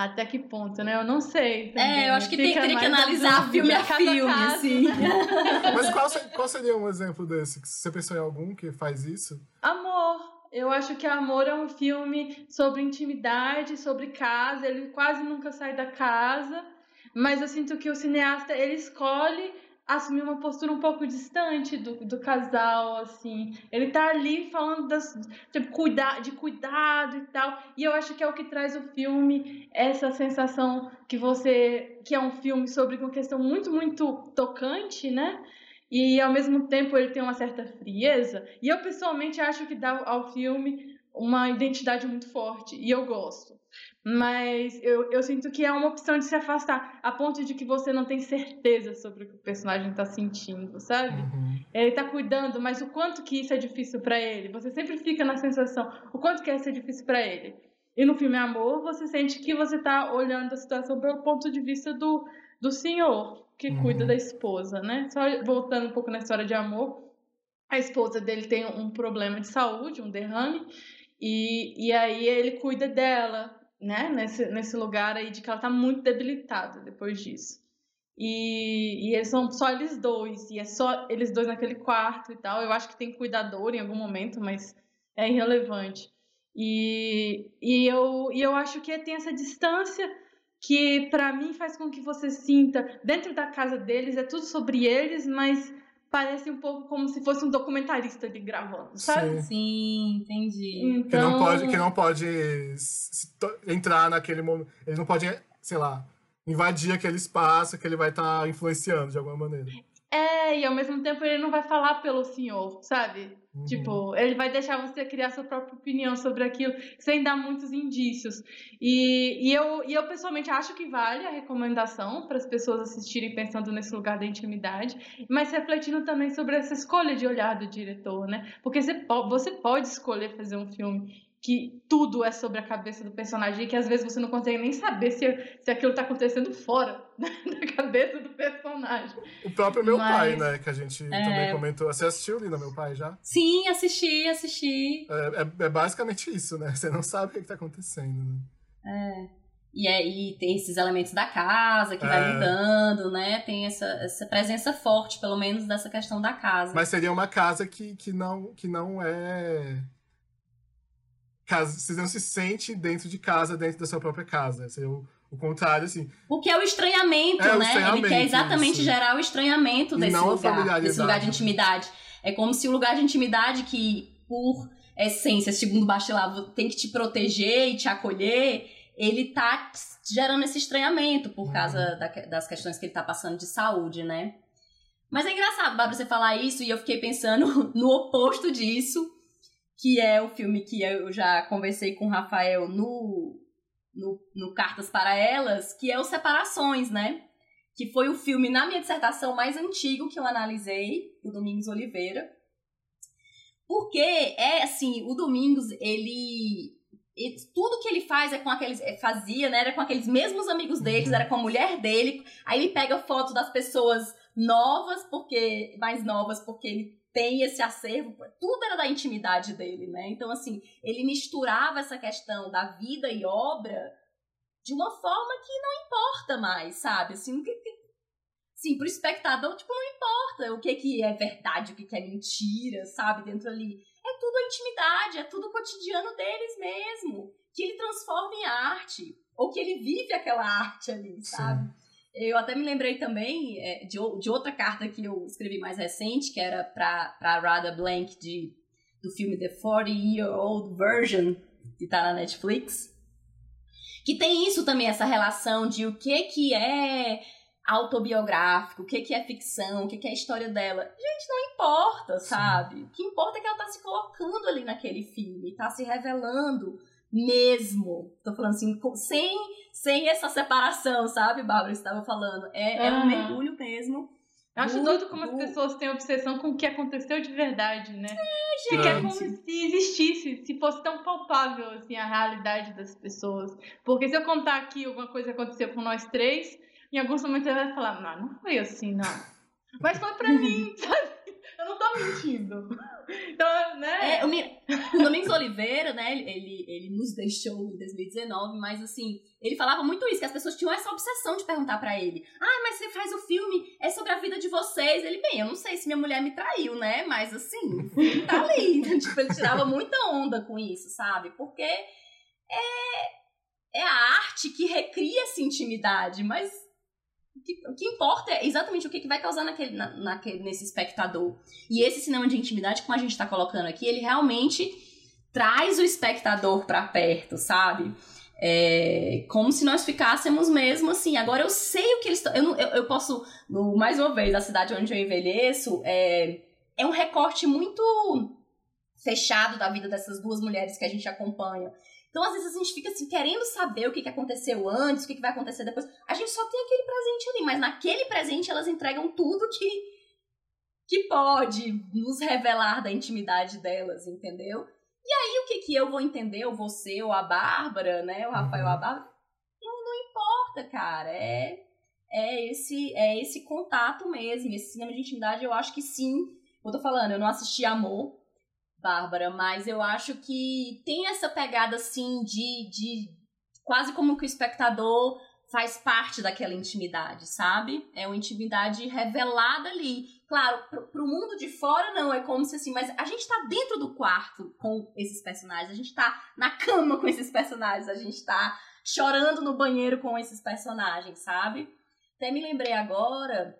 Até que ponto, né? Eu não sei. Também. É, eu acho que tem, teria que analisar filme a filme, assim. Mas qual, qual seria um exemplo desse? Você pensou em algum que faz isso? Amor. Eu acho que Amor é um filme sobre intimidade, sobre casa. Ele quase nunca sai da casa. Mas eu sinto que o cineasta, ele escolhe assumir uma postura um pouco distante do, do casal, assim. Ele tá ali falando das, tipo, cuidar, de cuidado e tal. E eu acho que é o que traz o filme, essa sensação que você. que é um filme sobre uma questão muito, muito tocante, né? E ao mesmo tempo ele tem uma certa frieza. E eu pessoalmente acho que dá ao filme uma identidade muito forte. E eu gosto. Mas eu, eu sinto que é uma opção de se afastar, a ponto de que você não tem certeza sobre o que o personagem tá sentindo, sabe? Uhum. Ele tá cuidando, mas o quanto que isso é difícil para ele. Você sempre fica na sensação, o quanto que isso é difícil para ele. E no filme Amor, você sente que você tá olhando a situação pelo ponto de vista do, do senhor que Uhum. cuida da esposa, né? Só voltando um pouco na história de amor, a esposa dele tem um problema de saúde, um derrame, e, e aí ele cuida dela, né? Nesse, nesse lugar aí de que ela tá muito debilitada depois disso. E, e eles são só eles dois, e é só eles dois naquele quarto e tal. Eu acho que tem cuidador em algum momento, mas é irrelevante. E, e, eu, e eu acho que tem essa distância que para mim faz com que você sinta dentro da casa deles é tudo sobre eles, mas parece um pouco como se fosse um documentarista ali gravando, sabe? Sim. Sim, entendi. Que Então, não pode, que não pode entrar naquele momento. Ele não pode, sei lá, invadir aquele espaço que ele vai estar influenciando de alguma maneira. É, e ao mesmo tempo ele não vai falar pelo senhor, sabe? Uhum. Tipo, ele vai deixar você criar sua própria opinião sobre aquilo sem dar muitos indícios. E, e, eu, e eu pessoalmente acho que vale a recomendação para as pessoas assistirem pensando nesse lugar da intimidade, mas refletindo também sobre essa escolha de olhar do diretor, né? Porque você, po- você pode escolher fazer um filme que tudo é sobre a cabeça do personagem e que às vezes você não consegue nem saber se, se aquilo tá acontecendo fora da cabeça do personagem. O próprio meu Mas- pai, né? Que a gente É. também comentou. Você assistiu, Lina, meu pai, já? Sim, assisti, assisti. É, é- é basicamente isso, né? Você não sabe o que, que tá acontecendo, né? E aí tem esses elementos da casa que vai É. mudando, né? Tem essa, essa presença forte, pelo menos, dessa questão da casa. Mas seria uma casa que, que, não, que não é. Você não se sente dentro de casa, dentro da sua própria casa. Seria o, o contrário, assim. Porque é o estranhamento, É o né? estranhamento, Ele quer exatamente isso. gerar o estranhamento desse lugar, desse lugar de intimidade. É como se o lugar de intimidade que, por essência, segundo Bachelard, tem que te proteger e te acolher, ele tá gerando esse estranhamento por Uhum. causa da- das questões que ele tá passando de saúde, né? Mas é engraçado, Bárbara, você falar isso e eu fiquei pensando no oposto disso, que é o filme que eu já conversei com o Rafael no, no, no Cartas para Elas, que é o Separações, né? Que foi o filme, na minha dissertação, mais antigo que eu analisei, o Domingos Oliveira. Porque é assim, o Domingos, ele. tudo que ele faz é com aqueles. é, fazia, né? Era com aqueles mesmos amigos deles, Uhum. era com a mulher dele. Aí ele pega fotos das pessoas novas, porque. mais novas, porque ele tem esse acervo, tudo era da intimidade dele, né? Então, assim, ele misturava essa questão da vida e obra de uma forma que não importa mais, sabe? Assim, que, que, assim pro espectador, tipo, não importa o que, que é verdade, o que, que é mentira, sabe? Dentro ali. É tudo a intimidade, é tudo o cotidiano deles mesmo. Que ele transforma em arte. Ou que ele vive aquela arte ali, sabe? Eu até me lembrei também é, de, de outra carta que eu escrevi mais recente, que era pra Rada Blank, de, do filme The 40 Year Old Version, que tá na Netflix. Que tem isso também, essa relação de o que que é autobiográfico, o que que é ficção, o que que é a história dela. Gente, não importa, sabe? O que importa é que ela tá se colocando ali naquele filme, tá se revelando mesmo. Tô falando assim, com- sem, sem essa separação, sabe, Bárbara, estava falando. É, é um mergulho mesmo. Eu acho Do- doido como as pessoas têm obsessão com o que aconteceu de verdade, né? Se gente. quer como se existisse, se fosse tão palpável assim a realidade das pessoas. Porque se eu contar aqui alguma coisa que aconteceu com nós três, em alguns momentos você vai falar, não, não foi assim, não. Mas foi pra mim, sabe? Eu não tô mentindo. Então, né? É, o, Mi- o Domingos Oliveira, né, ele- ele, ele nos deixou em 2019, mas assim, ele falava muito isso, que as pessoas tinham essa obsessão de perguntar pra ele: Ah, mas você faz o filme, é sobre a vida de vocês. Ele, bem, eu não sei se minha mulher me traiu, né? Mas assim, filme tá ali. tipo, ele tirava muita onda com isso, sabe? Porque é, é a arte que recria essa intimidade, mas O que, importa é exatamente o que, que vai causar naquele, na, naquele, nesse espectador. E esse cinema de intimidade, como a gente está colocando aqui, ele realmente traz o espectador para perto, sabe? É, como se nós ficássemos mesmo assim. Agora eu sei o que eles estão. Eu, eu, eu, posso, mais uma vez, a cidade onde eu envelheço é, é um recorte muito fechado da vida dessas duas mulheres que a gente acompanha. Então, às vezes, a gente fica assim, querendo saber o que, que aconteceu antes, o que, que vai acontecer depois. A gente só tem aquele presente ali, mas naquele presente elas entregam tudo que, que pode nos revelar da intimidade delas, entendeu? E aí, o que que eu vou entender, ou você, ou a Bárbara, né? O Rafael, ou a uhum. Bárbara, não, não importa, cara. É, é, esse, é esse contato mesmo. Esse cinema de intimidade, eu acho que sim. Eu tô falando, eu não assisti Amor, Bárbara, mas eu acho que tem essa pegada, assim, de, de quase como que o espectador faz parte daquela intimidade, sabe? É uma intimidade revelada ali. Claro, pro, pro mundo de fora não, é como se assim, mas a gente tá dentro do quarto com esses personagens, a gente tá na cama com esses personagens, a gente tá chorando no banheiro com esses personagens, sabe? Até me lembrei agora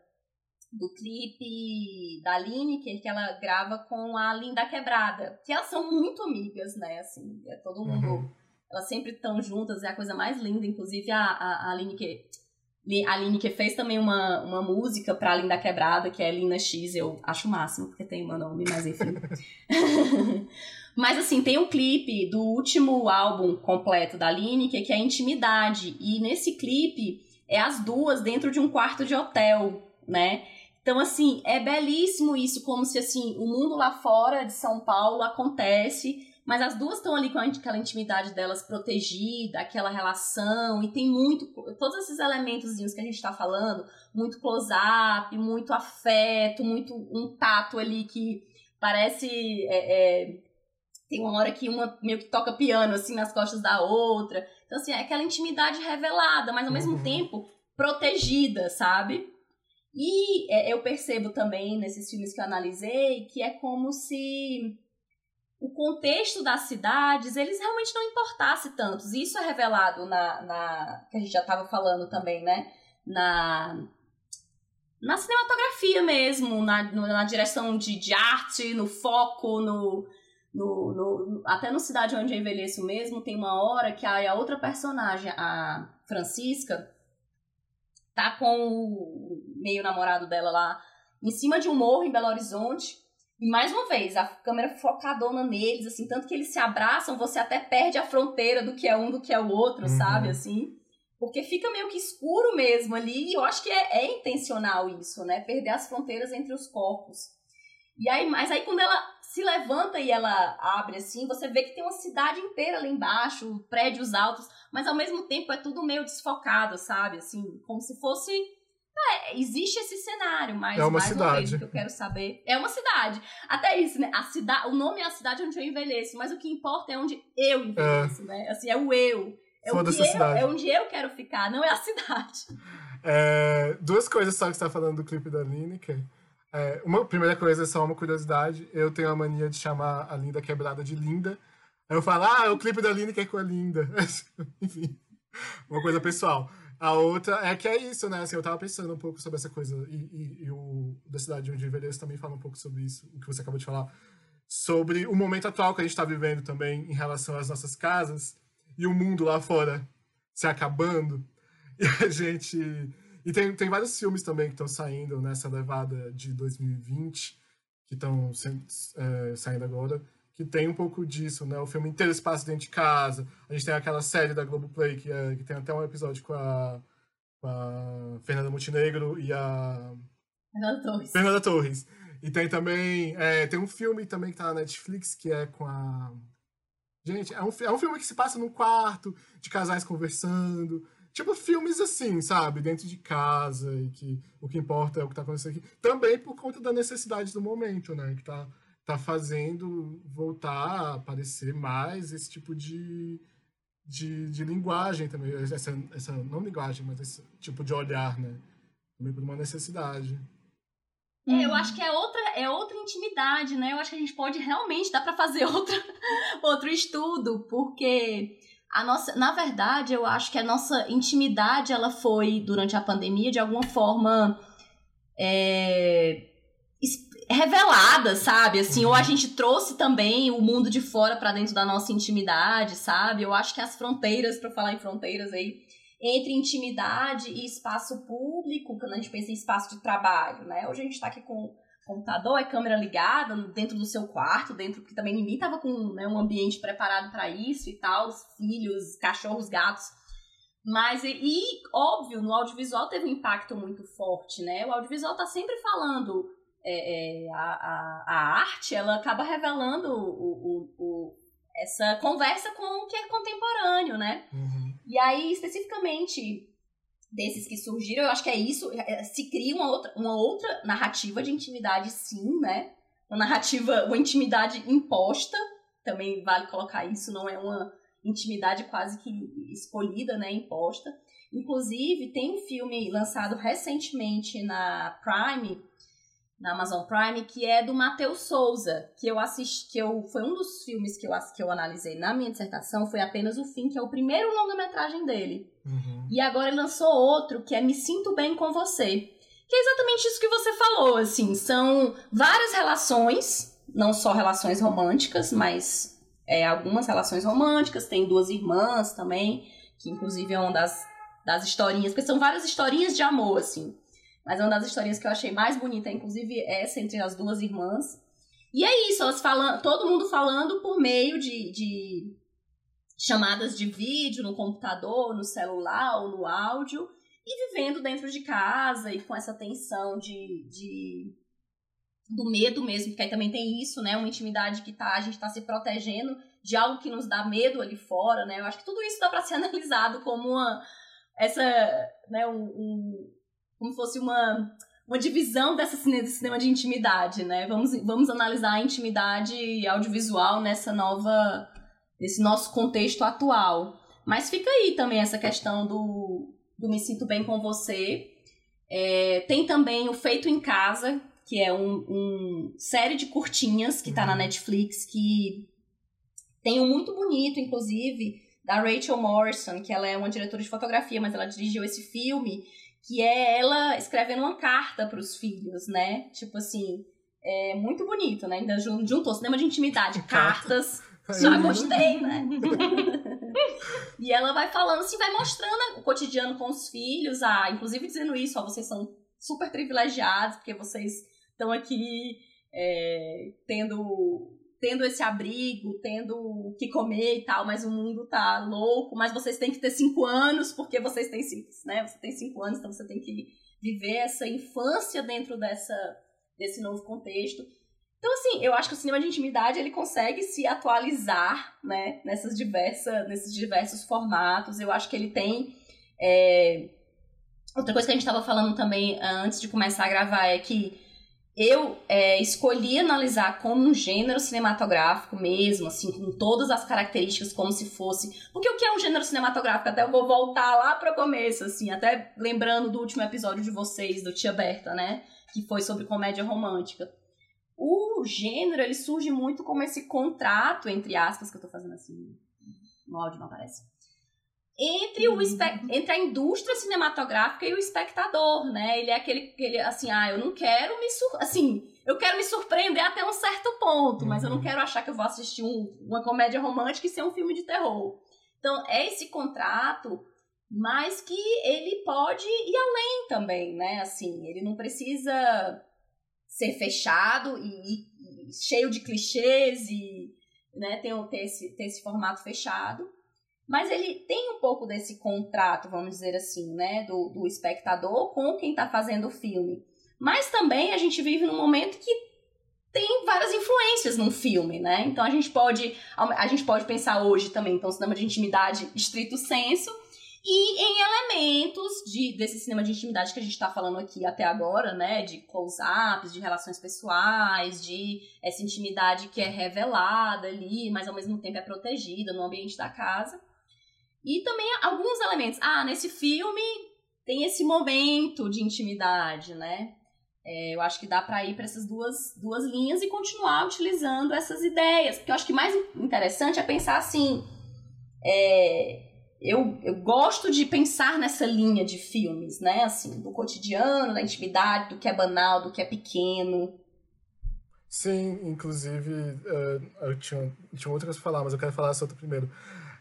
do clipe da Lineker que ela grava com a Linda Quebrada, que elas são muito amigas, né? Assim, é todo mundo uhum elas sempre estão juntas, é a coisa mais linda. Inclusive, a, a, a Aline que. A Aline que fez também uma, uma música pra Linda Quebrada, que é Lina X, eu acho o máximo, porque tem meu nome, mas enfim. mas assim, tem um clipe do último álbum completo da Aline, que é Intimidade. E nesse clipe é as duas dentro de um quarto de hotel, né? Então, assim, é belíssimo isso, como se assim, o mundo lá fora de São Paulo acontece mas as duas estão ali com aquela intimidade delas protegida, aquela relação, e tem muito. Todos esses elementos que a gente está falando, muito close-up, muito afeto, muito um tato ali que parece. É, é, tem uma hora que uma meio que toca piano assim nas costas da outra. Então, assim, é aquela intimidade revelada, mas ao mesmo uhum. tempo protegida, sabe? E é, eu percebo também nesses filmes que eu analisei que é como se o contexto das cidades, eles realmente não importasse tanto. Isso é revelado na, na que a gente já estava falando também, né? Na, na cinematografia mesmo, na, na direção de, de arte, no foco, no, no, no, até no Cidade Onde Eu Envelheço mesmo, tem uma hora que a, a outra personagem, a Francisca, tá com o meio namorado dela lá em cima de um morro em Belo Horizonte e mais uma vez, a câmera focadona neles, assim, tanto que eles se abraçam, você até perde a fronteira do que é um do que é o outro, uhum. sabe? Assim. Porque fica meio que escuro mesmo ali, e eu acho que é, é intencional isso, né? Perder as fronteiras entre os corpos. E aí, mas aí quando ela se levanta e ela abre assim, você vê que tem uma cidade inteira ali embaixo, prédios altos, mas ao mesmo tempo é tudo meio desfocado, sabe? Assim, como se fosse é, existe esse cenário, mas é uma mais cidade. uma que eu quero saber é uma cidade. Até isso, né? A cidade, o nome é a cidade onde eu envelheço, mas o que importa é onde eu envelheço, é. né? Assim, é o eu. É, o que eu, é onde eu quero ficar, não é a cidade. É, duas coisas só que você tá falando do clipe da Lineker. É, uma primeira coisa, só uma curiosidade. Eu tenho a mania de chamar a Linda Quebrada de Linda. Aí eu falo, ah, é o clipe da Lineker com a Linda. Enfim, uma coisa pessoal. A outra é que é isso, né? Assim, eu tava pensando um pouco sobre essa coisa, e, e, e o da cidade onde envelheço também fala um pouco sobre isso, o que você acabou de falar, sobre o momento atual que a gente tá vivendo também em relação às nossas casas e o mundo lá fora se acabando. E a gente. E tem, tem vários filmes também que estão saindo nessa levada de 2020, que estão é, saindo agora, que tem um pouco disso, né? O filme inteiro se passa dentro de casa. A gente tem aquela série da Globoplay que, é, que tem até um episódio com a, com a Fernanda Montenegro e a... Fernanda Torres. Fernanda Torres. E tem também... É, tem um filme também que tá na Netflix que é com a... Gente, é um, é um filme que se passa num quarto, de casais conversando. Tipo, filmes assim, sabe? Dentro de casa e que o que importa é o que tá acontecendo aqui. Também por conta da necessidade do momento, né? Que tá tá fazendo voltar a aparecer mais esse tipo de, de, de linguagem também. Essa, essa, não linguagem, mas esse tipo de olhar, né? Também por uma necessidade. É, eu acho que é outra, é outra intimidade, né? Eu acho que a gente pode realmente, dá para fazer outra, outro estudo, porque a nossa, na verdade, eu acho que a nossa intimidade ela foi durante a pandemia de alguma forma é, revelada, sabe? Assim, ou a gente trouxe também o mundo de fora para dentro da nossa intimidade, sabe? Eu acho que as fronteiras, para falar em fronteiras aí, entre intimidade e espaço público, quando a gente pensa em espaço de trabalho, né? Hoje a gente está aqui com computador, é câmera ligada dentro do seu quarto, dentro porque também ninguém tava com né, um ambiente preparado para isso e tal, os filhos, cachorros, gatos. Mas, e, e, óbvio, no audiovisual teve um impacto muito forte, né? O audiovisual tá sempre falando, é, é, a, a, a, arte, ela acaba revelando o, o, o, essa conversa com o que é contemporâneo, né? Uhum. E aí, especificamente, desses que surgiram, eu acho que é isso, é, se cria uma outra, uma outra narrativa de intimidade, sim, né? Uma narrativa, uma intimidade imposta, também vale colocar isso, não é uma intimidade quase que escolhida, né, imposta. Inclusive, tem um filme lançado recentemente na Prime, na Amazon Prime, que é do Matheus Souza, que eu assisti, que eu foi um dos filmes que eu que eu analisei na minha dissertação, foi apenas o fim, que é o primeiro longa-metragem dele. Uhum. E agora ele lançou outro, que é Me Sinto Bem com Você. Que é exatamente isso que você falou, assim, são várias relações, não só relações românticas, mas é, algumas relações românticas, tem duas irmãs também, que inclusive é uma das, das historinhas, porque são várias historinhas de amor, assim. Mas uma das historinhas que eu achei mais bonita, inclusive, é essa entre as duas irmãs. E é isso, elas falando, todo mundo falando por meio de, de chamadas de vídeo no computador, no celular ou no áudio, e vivendo dentro de casa e com essa tensão de, de do medo mesmo, porque aí também tem isso, né? Uma intimidade que tá, a gente tá se protegendo de algo que nos dá medo ali fora, né? Eu acho que tudo isso dá para ser analisado como uma essa, né, um, um como fosse uma, uma divisão dessa cine, desse cinema de intimidade, né? Vamos, vamos analisar a intimidade audiovisual nessa nova, nesse nosso contexto atual. Mas fica aí também essa questão do, do Me Sinto Bem com Você. É, tem também o Feito em Casa, que é um, um série de curtinhas que tá na uhum. Netflix, que tem um muito bonito, inclusive, da Rachel Morrison, que ela é uma diretora de fotografia, mas ela dirigiu esse filme que é ela escrevendo uma carta para os filhos, né? Tipo assim, é muito bonito, né? Ainda juntou cinema de intimidade, cartas. Já gostei, né? e ela vai falando assim, vai mostrando o cotidiano com os filhos, ah, inclusive dizendo isso, ó, vocês são super privilegiados, porque vocês estão aqui é, tendo tendo esse abrigo, tendo o que comer e tal, mas o mundo tá louco, mas vocês têm que ter cinco anos, porque vocês têm cinco, né? Você tem cinco anos, então você tem que viver essa infância dentro dessa, desse novo contexto. Então, assim, eu acho que o cinema de intimidade ele consegue se atualizar, né, nessas diversas, nesses diversos formatos. Eu acho que ele tem. É... Outra coisa que a gente estava falando também antes de começar a gravar é que eu é, escolhi analisar como um gênero cinematográfico mesmo, assim, com todas as características, como se fosse. Porque o que é um gênero cinematográfico? Até eu vou voltar lá para o começo, assim, até lembrando do último episódio de vocês, do Tia Berta, né? Que foi sobre comédia romântica. O gênero, ele surge muito como esse contrato, entre aspas, que eu tô fazendo assim, no áudio não aparece entre o entre a indústria cinematográfica e o espectador, né? Ele é aquele, aquele assim, ah, eu não quero me sur assim, eu quero me surpreender até um certo ponto, mas eu não uhum. quero achar que eu vou assistir um, uma comédia romântica e ser um filme de terror. Então, é esse contrato, mas que ele pode ir além também, né? Assim, ele não precisa ser fechado e, e cheio de clichês e né, ter, ter, esse, ter esse formato fechado mas ele tem um pouco desse contrato, vamos dizer assim, né, do, do espectador com quem está fazendo o filme. Mas também a gente vive num momento que tem várias influências num filme, né? Então a gente pode a gente pode pensar hoje também, então cinema de intimidade estrito senso e em elementos de desse cinema de intimidade que a gente está falando aqui até agora, né? De close-ups, de relações pessoais, de essa intimidade que é revelada ali, mas ao mesmo tempo é protegida no ambiente da casa. E também alguns elementos. Ah, nesse filme tem esse momento de intimidade, né? É, eu acho que dá para ir para essas duas, duas linhas e continuar utilizando essas ideias. Porque eu acho que mais interessante é pensar assim: é, eu, eu gosto de pensar nessa linha de filmes, né? Assim, do cotidiano, da intimidade, do que é banal, do que é pequeno. Sim, inclusive, uh, eu tinha, tinha outra coisa pra falar, mas eu quero falar essa outra primeiro.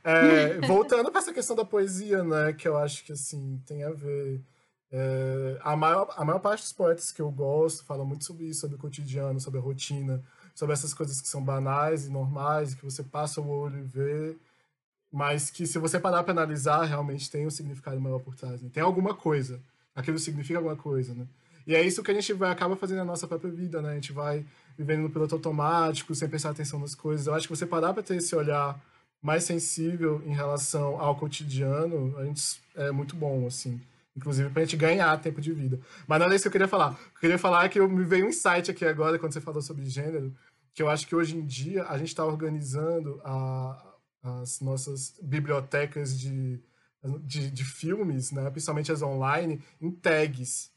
É, voltando para essa questão da poesia, né, que eu acho que, assim, tem a ver... É, a, maior, a maior parte dos poetas que eu gosto falam muito sobre isso, sobre o cotidiano, sobre a rotina, sobre essas coisas que são banais e normais, que você passa o olho e vê, mas que se você parar para analisar, realmente tem um significado maior por trás. Né? Tem alguma coisa. Aquilo significa alguma coisa, né? E é isso que a gente vai, acaba fazendo na nossa própria vida, né? A gente vai vivendo no piloto automático, sem prestar atenção nas coisas. Eu acho que você parar para ter esse olhar mais sensível em relação ao cotidiano, a gente é muito bom, assim. Inclusive pra gente ganhar tempo de vida. Mas não é isso que eu queria falar. Eu queria falar é que me veio um insight aqui agora, quando você falou sobre gênero, que eu acho que hoje em dia a gente está organizando a, as nossas bibliotecas de, de, de, filmes, né? principalmente as online, em tags,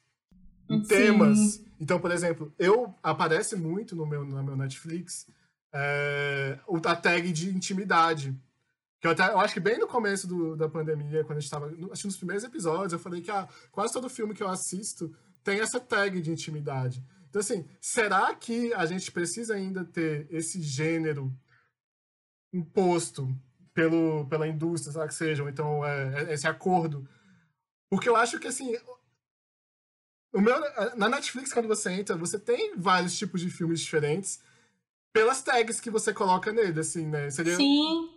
em Sim. temas. Então, por exemplo, eu aparece muito no meu, no meu Netflix é, a tag de intimidade. Que eu, até, eu acho que bem no começo do, da pandemia, quando a gente estava. Acho que nos primeiros episódios, eu falei que ah, quase todo filme que eu assisto tem essa tag de intimidade. Então, assim, será que a gente precisa ainda ter esse gênero imposto pelo, pela indústria, sabe que seja, então é, é, esse acordo? Porque eu acho que, assim, o meu, na Netflix, quando você entra, você tem vários tipos de filmes diferentes pelas tags que você coloca nele, assim, né? Seria, Sim.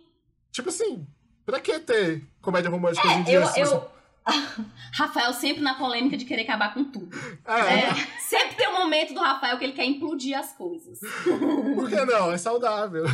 Tipo assim, pra que ter comédia romântica é, hoje em dia? Eu, eu... Você... Rafael sempre na polêmica de querer acabar com tudo. É. É, sempre tem um momento do Rafael que ele quer implodir as coisas. Por que não? É saudável.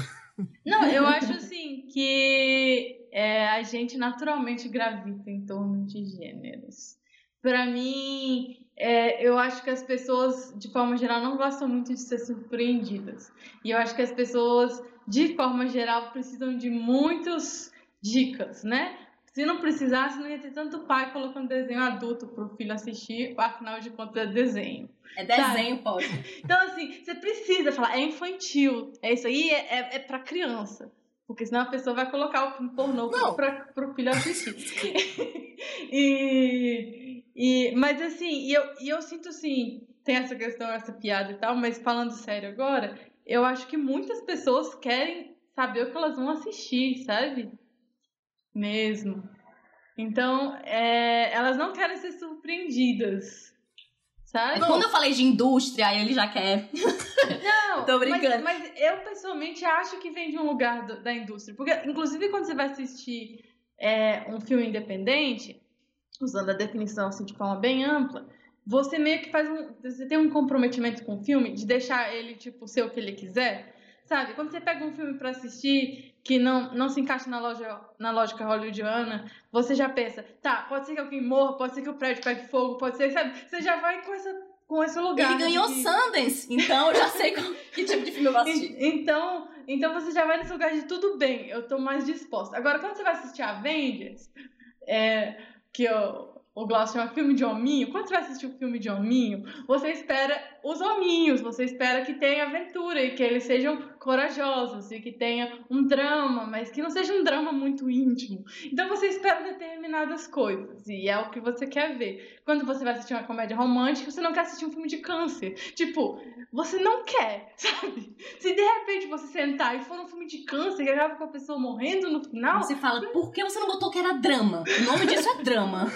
Não, eu acho assim que é, a gente naturalmente gravita em torno de gêneros. Para mim, é, eu acho que as pessoas, de forma geral, não gostam muito de ser surpreendidas. E eu acho que as pessoas, de forma geral, precisam de muitas dicas, né? Se não precisasse, não ia ter tanto pai colocando desenho adulto para o filho assistir, afinal de contas é desenho. É desenho, sabe? pode. Então, assim, você precisa falar, é infantil, é isso aí, é, é, é para criança. Porque senão a pessoa vai colocar o filme pornô para o filho assistir. e, e, mas assim, e eu, e eu sinto assim, tem essa questão, essa piada e tal, mas falando sério agora, eu acho que muitas pessoas querem saber o que elas vão assistir, sabe? Mesmo. Então, é, elas não querem ser surpreendidas. Sabe? Quando eu falei de indústria, aí ele já quer. Não, tô brincando. Mas, mas, eu pessoalmente acho que vem de um lugar do, da indústria. Porque, inclusive, quando você vai assistir é, um filme independente, usando a definição assim, de forma bem ampla, você meio que faz um. Você tem um comprometimento com o filme de deixar ele, tipo, ser o que ele quiser. Sabe? Quando você pega um filme para assistir que não, não se encaixa na, loja, na lógica hollywoodiana, você já pensa, tá, pode ser que alguém morra, pode ser que o prédio pegue fogo, pode ser, sabe? Você já vai com essa com esse lugar. Ele ganhou de... Sundance, então eu já sei que tipo de filme eu vou assistir. Então, então você já vai nesse lugar de tudo bem, eu tô mais disposta. Agora, quando você vai assistir Avengers, é, que eu, o Glaucio chama filme de hominho, quando você vai assistir um filme de hominho, você espera os hominhos, você espera que tenha aventura e que eles sejam corajosos e que tenha um drama, mas que não seja um drama muito íntimo. Então você espera determinadas coisas e é o que você quer ver. Quando você vai assistir uma comédia romântica, você não quer assistir um filme de câncer. Tipo, você não quer, sabe? Se de repente você sentar e for um filme de câncer e acaba com a pessoa morrendo no final. Você fala, por que você não botou que era drama? O nome disso é drama.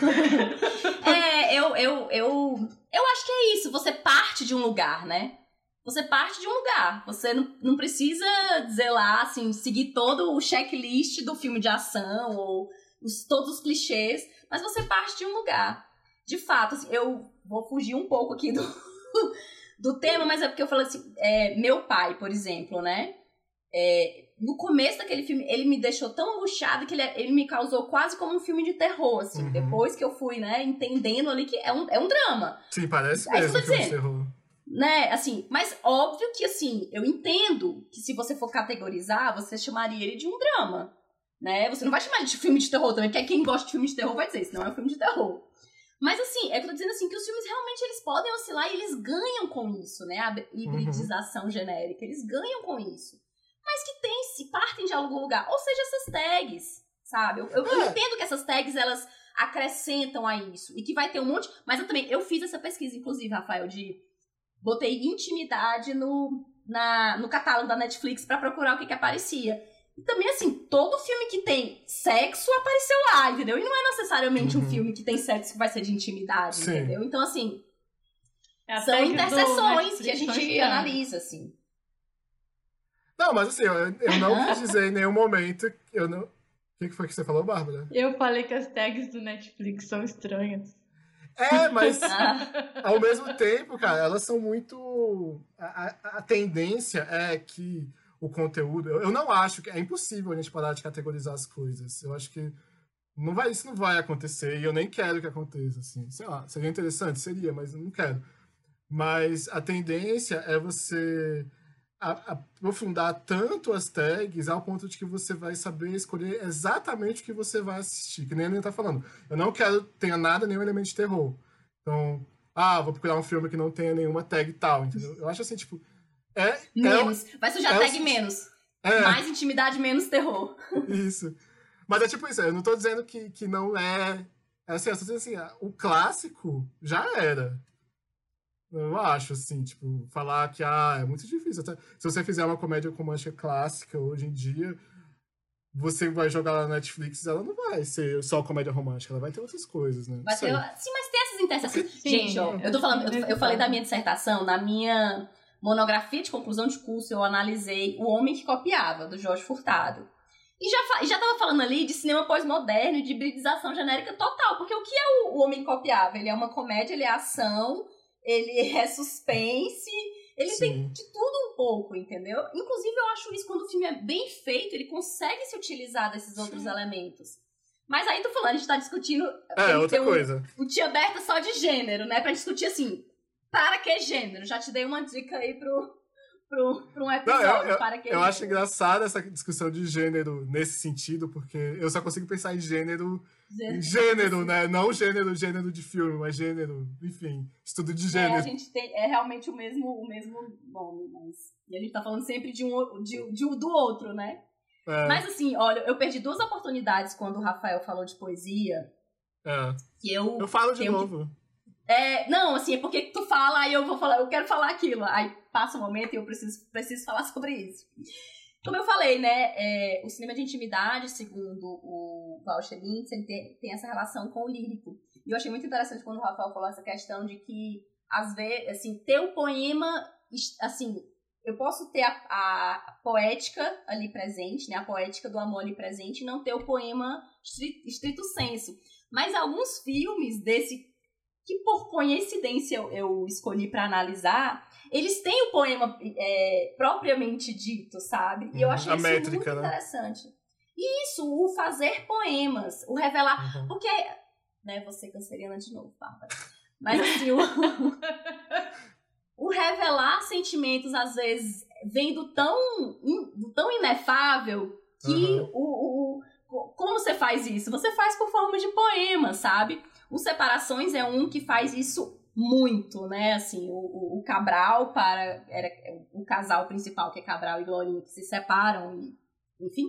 é, eu, eu, eu, eu acho que é isso. Você parte de um lugar, né? Você parte de um lugar. Você não, não precisa dizer lá, assim, seguir todo o checklist do filme de ação ou os, todos os clichês, mas você parte de um lugar. De fato, assim, eu vou fugir um pouco aqui do, do tema, mas é porque eu falo assim, é, meu pai, por exemplo, né? É, no começo daquele filme, ele me deixou tão angustiada que ele, ele me causou quase como um filme de terror, assim. Uhum. Depois que eu fui, né, entendendo ali que é um, é um drama. Sim, parece é mesmo um filme de terror. Né, assim, mas óbvio que, assim, eu entendo que se você for categorizar, você chamaria ele de um drama, né? Você não vai chamar ele de filme de terror também, porque quem gosta de filme de terror vai dizer, isso não é um filme de terror. Mas assim, é que eu tô dizendo assim, que os filmes realmente eles podem oscilar e eles ganham com isso, né? A hibridização uhum. genérica, eles ganham com isso mas que tem, se partem de algum lugar. Ou seja, essas tags, sabe? Eu, eu, eu entendo que essas tags, elas acrescentam a isso. E que vai ter um monte. Mas eu também, eu fiz essa pesquisa, inclusive, Rafael, de. Botei intimidade no, na, no catálogo da Netflix para procurar o que, que aparecia. E também, assim, todo filme que tem sexo apareceu lá, entendeu? E não é necessariamente Uhum. um filme que tem sexo que vai ser de intimidade, Sim. entendeu? Então, assim, É são interseções que a gente analisa, assim. Não, mas assim, eu, eu não quis dizer em nenhum momento. Eu não... O que que foi que você falou, Bárbara? Eu falei que as tags do Netflix são estranhas. É, mas Ah, ao mesmo tempo, cara, elas são muito. A, a- a tendência é que o conteúdo. Eu, eu não acho que. É impossível a gente parar de categorizar as coisas. Eu acho que não vai, isso não vai acontecer e eu nem quero que aconteça. Assim. Sei lá, seria interessante? Seria, mas eu não quero. Mas a tendência é você aprofundar tanto as tags ao ponto de que você vai saber escolher exatamente o que você vai assistir. Que nem Aninha tá falando. Eu não quero que tenha nada, nenhum elemento de terror. Então, ah, vou procurar um filme que não tenha nenhuma tag tal, entendeu? Eu acho assim, tipo. É, é, menos. Vai sujar é tag menos. é, Mais intimidade, menos terror. isso. Mas é tipo isso, eu não tô dizendo que, que não é. é assim, eu tô dizendo assim, o clássico já era. Eu acho, assim, tipo, falar que ah, é muito difícil. Até, se você fizer uma comédia romântica clássica hoje em dia, você vai jogar lá na Netflix, ela não vai ser só comédia romântica, ela vai ter outras coisas, né? Vai ter, sim, mas tem essas interseções. Sim, Gente, ó, eu tô falando, eu, eu falei da minha dissertação, na minha monografia de conclusão de curso, eu analisei O Homem que Copiava, do Jorge Furtado. E já, já tava falando ali de cinema pós-moderno e de hibridização genérica total, porque o que é o, o Homem que Copiava? Ele é uma comédia, ele é ação, ele é suspense, ele tem Sim. de tudo um pouco, entendeu? Inclusive, eu acho isso, quando o filme é bem feito, ele consegue se utilizar desses outros elementos. Mas aí, tô falando, a gente tá discutindo... É, tem- outra tem um- coisa. o Tia Berta só de gênero, né? Pra discutir assim, para que gênero? Já te dei uma dica aí pro, pro um episódio, para que Eu gênero. acho engraçada essa discussão de gênero nesse sentido, porque eu só consigo pensar em gênero em gênero, né? Não gênero, gênero de filme, mas gênero, enfim, estudo de É, a gênero. gente tem, é realmente o mesmo, o mesmo nome, mas... E a gente tá falando sempre de um, de, de um do outro, né? É, Mas assim, olha, eu perdi duas oportunidades quando o Rafael falou de poesia, é. eu... Eu falo de Tenho que- novo. É, não, assim, é porque tu fala, aí eu vou falar, eu quero falar aquilo. Aí passa um momento e eu preciso, preciso falar sobre isso. Como eu falei, né, é, o cinema de intimidade, segundo o Walter Lindsay, tem, tem essa relação com o lírico. E eu achei muito interessante quando o Rafael falou essa questão de que, às vezes, assim, ter o poema, es- assim, eu posso ter a, a poética ali presente, né, a poética do amor ali presente, e não ter o poema estri- estrito senso. Mas alguns filmes desse que por coincidência eu, eu escolhi pra analisar, eles têm o poema é, propriamente dito, sabe? E eu Uhum, achei a isso métrica, muito né? interessante. Isso, o fazer poemas, o revelar. Uhum. Porque, né, você canceriana de novo, Bárbara. Mas assim, o, o revelar sentimentos, às vezes, vem do tão, do tão inefável que Uhum. o, o- o- Como você faz isso? Você faz por forma de poema, sabe? O Separações é um que faz isso muito, né? Assim, o, o- o Cabral para. Era o casal principal, que é Cabral e Glorinha, que se separam, e, enfim.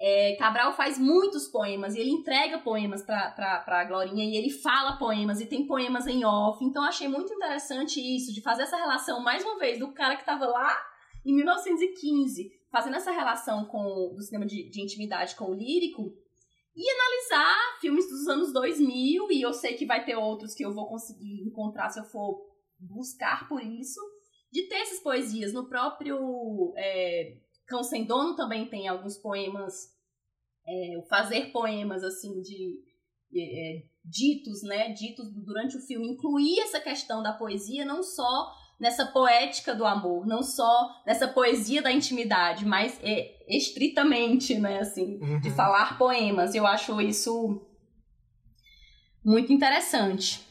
É, Cabral faz muitos poemas e ele entrega poemas pra, pra Glorinha e ele fala poemas e tem poemas em off. Então achei muito interessante isso, de fazer essa relação, mais uma vez, do cara que tava lá em 1915, fazendo essa relação com do cinema de, de intimidade com o lírico e analisar filmes dos anos 2000 e eu sei que vai ter outros que eu vou conseguir encontrar se eu for buscar por isso de ter essas poesias. No próprio é, Cão Sem Dono também tem alguns poemas é, fazer poemas assim de é, ditos né? Ditos durante o filme. Incluir essa questão da poesia não só nessa poética do amor, não só nessa poesia da intimidade, mas é, estritamente, né, assim, de Uhum. falar poemas. Eu acho isso muito interessante.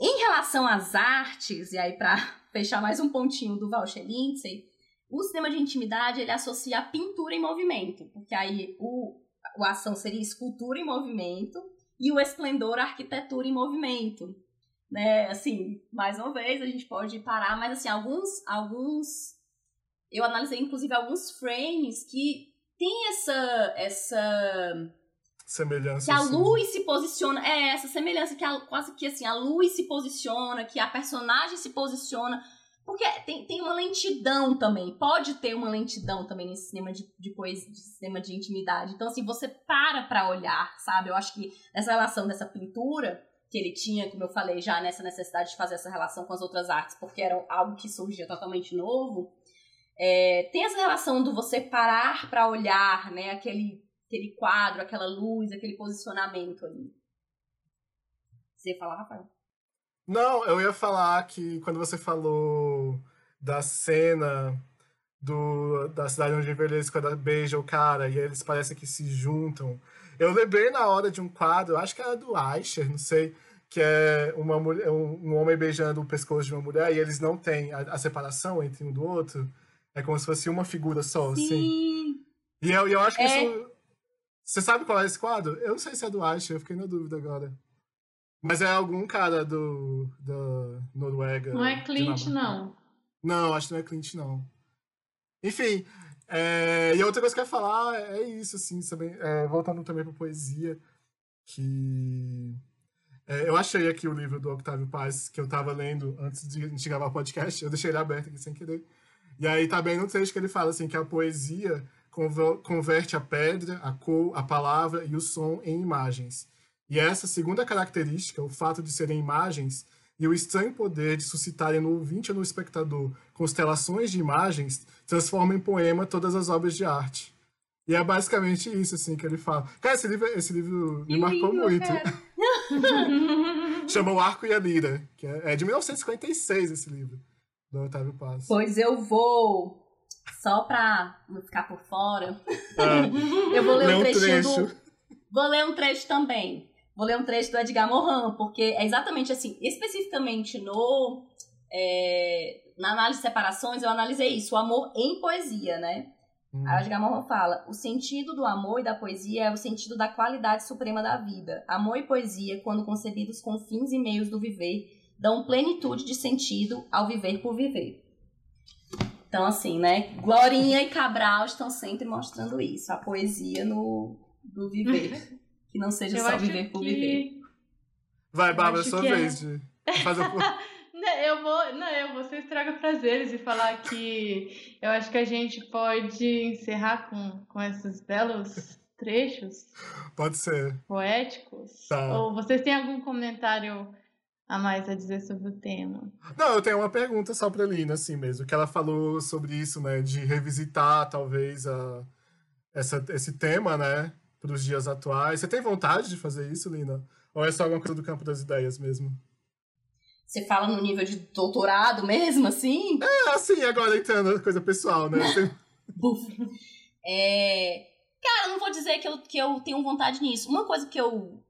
Em relação às artes, e aí para fechar mais um pontinho do Walter Lindsay, o cinema de intimidade ele associa a pintura em movimento, porque aí o, o ação seria escultura em movimento e o esplendor a arquitetura em movimento né, assim, mais uma vez a gente pode parar, mas assim, alguns, alguns, eu analisei inclusive alguns frames que tem essa essa semelhança. Que a assim. luz se posiciona. É, essa semelhança que a, quase que assim, a luz se posiciona, que a personagem se posiciona. Porque tem, tem uma lentidão também. Pode ter uma lentidão também nesse cinema de, de poesia, de cinema de intimidade. Então, assim, você para pra olhar, sabe? Eu acho que nessa relação dessa pintura que ele tinha, como eu falei já, nessa necessidade de fazer essa relação com as outras artes, porque era algo que surgia totalmente novo. É, tem essa relação do você parar para olhar, né? Aquele aquele quadro, aquela luz, aquele posicionamento ali. Você ia falar, Rafael? Não, eu ia falar que quando você falou da cena do, da cidade onde envelhece, quando ela beija o cara e eles parecem que se juntam. Eu lembrei na hora de um quadro, acho que era do Aisher, não sei, que é uma mulher, um, homem beijando o pescoço de uma mulher e eles não têm a, a separação entre um do outro. É como se fosse uma figura só, Sim. assim. E eu, eu acho que É. isso. Você sabe qual é esse quadro? Eu não sei se é do Aisher, eu fiquei na dúvida agora. Mas é algum cara do. da Noruega. Não é Clint, não. Não, acho que não é Clint, não. Enfim, é, e a outra coisa que eu ia falar é isso, assim, também, é, voltando também pra poesia, que é, eu achei aqui o livro do Octávio Paz, que eu tava lendo antes de a gente gravar o podcast, eu deixei ele aberto aqui sem querer. E aí tá bem no trecho que ele fala, assim, que a poesia converte a pedra, a cor, a palavra e o som em imagens. E essa segunda característica, o fato de serem imagens, e o estranho poder de suscitarem no ouvinte ou no espectador constelações de imagens, transforma em poema todas as obras de arte. E é basicamente isso, assim, que ele fala. Cara, esse livro, esse livro me Que marcou lindo, muito. Chama O Arco e a Lira, que é, é de 1956 esse livro, do Otávio Paz. Pois eu vou, só pra não ficar por fora, É, eu vou ler um um trechinho trecho. do. Vou ler um trecho também. Vou ler um trecho do Edgar Morin, porque é exatamente assim, especificamente no. é, na análise de separações, eu analisei isso, o amor em poesia, né? Hum. A Edgar Morin fala: o sentido do amor e da poesia é o sentido da qualidade suprema da vida. Amor e poesia, quando concebidos com fins e meios do viver, dão plenitude de sentido ao viver por viver. Então, assim, né? Glorinha e Cabral estão sempre mostrando isso, a poesia no do viver. Que não seja Eu só viver por viver. que... Vai, eu Bárbara, sua é- vez de fazer eu vou, não, eu vou ser estraga prazeres e falar que eu acho que a gente pode encerrar com, com esses belos trechos Pode ser. poéticos. Tá. Ou vocês têm algum comentário a mais a dizer sobre o tema? Não, eu tenho uma pergunta só pra Lina, assim mesmo, que ela falou sobre isso, né, de revisitar, talvez, a, essa, esse tema, né, pros dias atuais. Você tem vontade de fazer isso, Lina? Ou é só alguma coisa do campo das ideias mesmo? Você fala no nível de doutorado mesmo, assim? É, assim, agora entrando na coisa pessoal, né? É... Cara, não vou dizer que eu, que eu tenho vontade nisso. Uma coisa que eu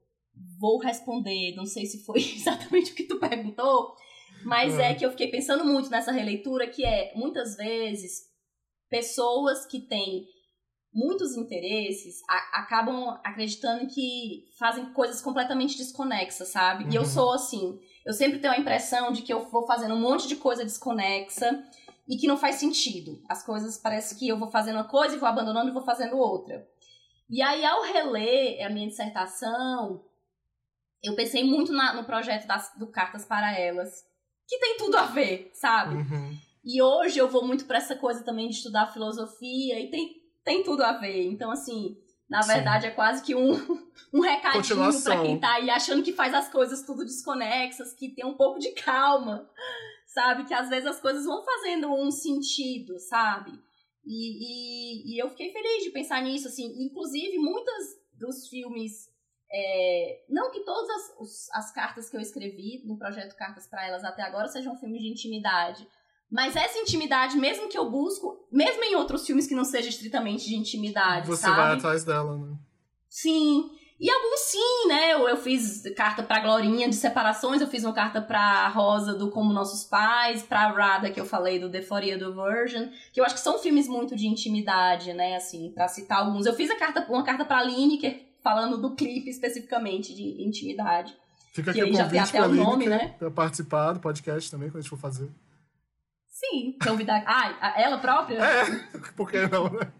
vou responder, não sei se foi exatamente o que tu perguntou, mas Ah. é que eu fiquei pensando muito nessa releitura, que é, muitas vezes, pessoas que têm muitos interesses a- acabam acreditando que fazem coisas completamente desconexas, sabe? E eu Uhum. sou assim. Eu sempre tenho a impressão de que eu vou fazendo um monte de coisa desconexa e que não faz sentido. As coisas parece que eu vou fazendo uma coisa e vou abandonando e vou fazendo outra. E aí, ao reler a minha dissertação, eu pensei muito na- no projeto das, do Cartas para Elas, que tem tudo a ver, sabe? Uhum. E hoje eu vou muito pra essa coisa também de estudar filosofia e tem, tem tudo a ver. Então, assim, na Sim. verdade é quase que um, um recadinho pra quem tá aí achando que faz as coisas tudo desconexas, que tem um pouco de calma, sabe? Que às vezes as coisas vão fazendo um sentido, sabe? E, e, e eu fiquei feliz de pensar nisso, assim. Inclusive, muitas dos filmes. é, não que todas as, as cartas que eu escrevi no projeto Cartas para Elas até agora sejam filmes de intimidade. Mas essa intimidade, mesmo que eu busco, mesmo em outros filmes que não seja estritamente de intimidade, Você sabe? vai atrás dela, né? Sim. E alguns sim, né? Eu, eu fiz carta pra Glorinha de separações, eu fiz uma carta pra Rosa do Como Nossos Pais, pra Rada, que eu falei do The Foria do Virgin, que eu acho que são filmes muito de intimidade, né? Assim, pra citar alguns. Eu fiz a carta, uma carta pra Lineker, falando do clipe especificamente de intimidade. Fica Que aqui aí o já tem convite até pra o nome, Lineker né? pra participar do podcast também, quando a gente for fazer. Sim, convidar. Ai, a- ela própria? É, por que não, né?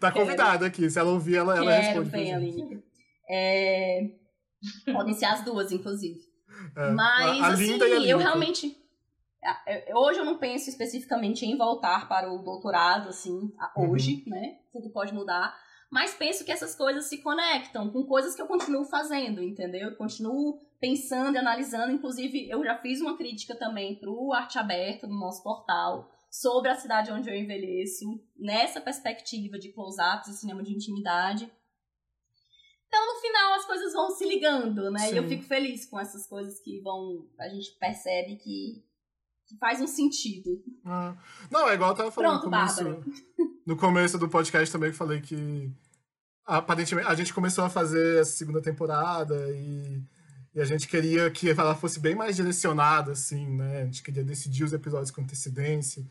Tá convidada aqui. Se ela ouvir, ela, ela responde. bem. Aline. É... Podem ser as duas, inclusive. É, Mas, a, a assim, eu realmente. Hoje eu não penso especificamente em voltar para o doutorado, assim, Uhum. hoje, né? Tudo pode mudar. Mas penso que essas coisas se conectam com coisas que eu continuo fazendo, entendeu? Eu continuo pensando e analisando. Inclusive, eu já fiz uma crítica também para o Arte Aberta, no nosso portal, sobre a cidade onde eu envelheço, nessa perspectiva de close-ups e cinema de intimidade. Então, no final, as coisas vão se ligando, né? E eu Sim. fico feliz com essas coisas que vão. A gente percebe que, que faz um sentido. Ah. Não, é igual eu tava falando Pronto, no, começo, no começo do podcast também, que falei que aparentemente a gente começou a fazer essa segunda temporada e, e a gente queria que ela fosse bem mais direcionada, assim, né? A gente queria decidir os episódios com antecedência.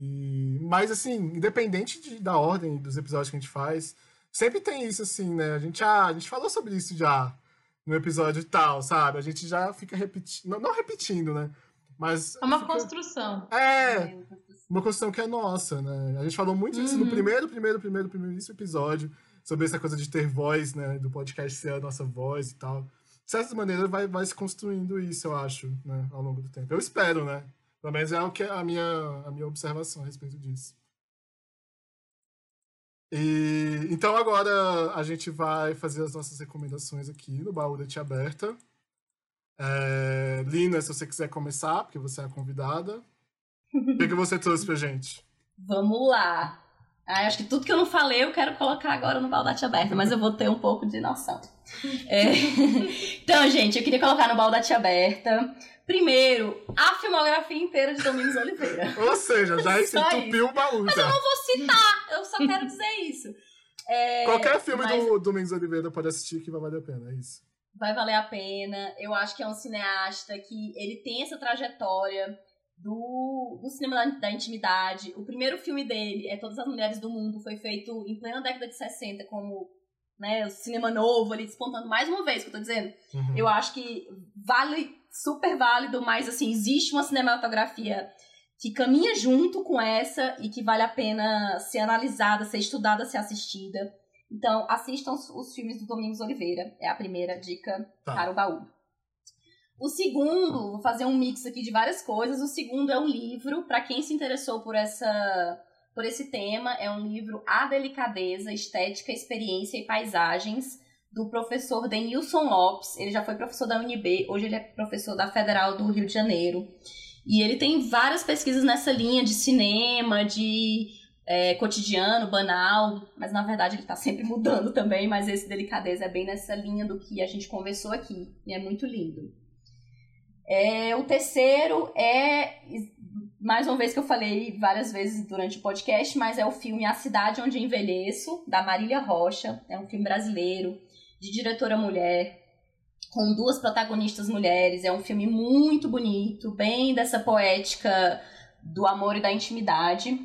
E, mas, assim, independente de- da ordem dos episódios que a gente faz, sempre tem isso, assim, né? A gente, ah, a gente falou sobre isso já no episódio tal, sabe? A gente já fica repetindo, não, não repetindo, né? Mas. É uma fica- construção. É, uma construção que é nossa, né? A gente falou muito disso no Uhum. primeiro, primeiro, primeiro, primeiro episódio, sobre essa coisa de ter voz, né? Do podcast ser a nossa voz e tal. De certa maneira, vai, vai se construindo isso, eu acho, né? Ao longo do tempo. Eu espero, né? Pelo menos é o que é a minha, a minha observação a respeito disso. E, então agora a gente vai fazer as nossas recomendações aqui no Baú da Tia Aberta. É, Lina, se você quiser começar, porque você é a convidada. O que, que você trouxe pra gente? Vamos lá. Ah, acho que tudo que eu não falei eu quero colocar agora no baldate aberto, mas eu vou ter um pouco de noção. É. Então, gente, eu queria colocar no baldate aberta. Primeiro, a filmografia inteira de Domingos Oliveira. Ou seja, já entupiu o baú. Mas eu não vou citar, eu só quero dizer isso. É, Qualquer filme mas do Domingos Oliveira pode assistir que vai valer a pena, é isso. Vai valer a pena. Eu acho que é um cineasta que ele tem essa trajetória do, do cinema da, da intimidade. O primeiro filme dele, é Todas as Mulheres do Mundo, foi feito em plena década de 60, como né, o cinema novo ali, despontando mais uma vez, que eu tô dizendo. Uhum. Eu acho que vale, super válido, mas assim, existe uma cinematografia que caminha junto com essa e que vale a pena ser analisada, ser estudada, ser assistida. Então, assistam os, os filmes do Domingos Oliveira. É a primeira dica Tá. para o baú. O segundo, vou fazer um mix aqui de várias coisas. O segundo é um livro, para quem se interessou por essa por esse tema, é um livro A Delicadeza, Estética, Experiência e Paisagens, do professor Denilson Lopes. Ele já foi professor da UNB, hoje ele é professor da Federal do Rio de Janeiro. E ele tem várias pesquisas nessa linha de cinema, de é, cotidiano, banal, mas na verdade ele está sempre mudando também, mas esse Delicadeza é bem nessa linha do que a gente conversou aqui, e é muito lindo. É, o terceiro é, mais uma vez que eu falei várias vezes durante o podcast, mas é o filme A Cidade Onde Envelheço, da Marília Rocha. É um filme brasileiro, de diretora mulher, com duas protagonistas mulheres. É um filme muito bonito, bem dessa poética do amor e da intimidade,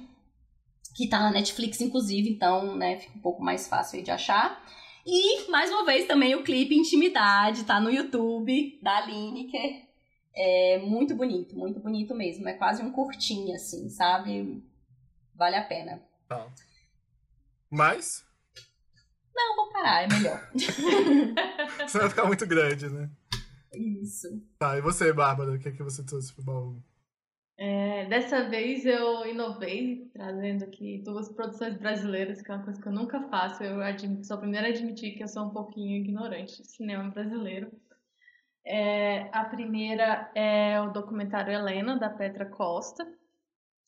que tá na Netflix, inclusive, então, né, fica um pouco mais fácil aí de achar. E, mais uma vez, também o clipe Intimidade, tá no YouTube, da Lineker. É muito bonito, muito bonito mesmo. É quase um curtinho, assim, sabe? Vale a pena. Tá. Mas, Não, vou parar, é melhor. senão vai ficar muito grande, né? Isso. Tá, e você, Bárbara, o que, é que você trouxe pro baú? É, dessa vez eu inovei, trazendo aqui duas produções brasileiras, que é uma coisa que eu nunca faço. Eu admito, sou a primeira a admitir que eu sou um pouquinho ignorante de cinema brasileiro. É, a primeira é o documentário Helena, da Petra Costa.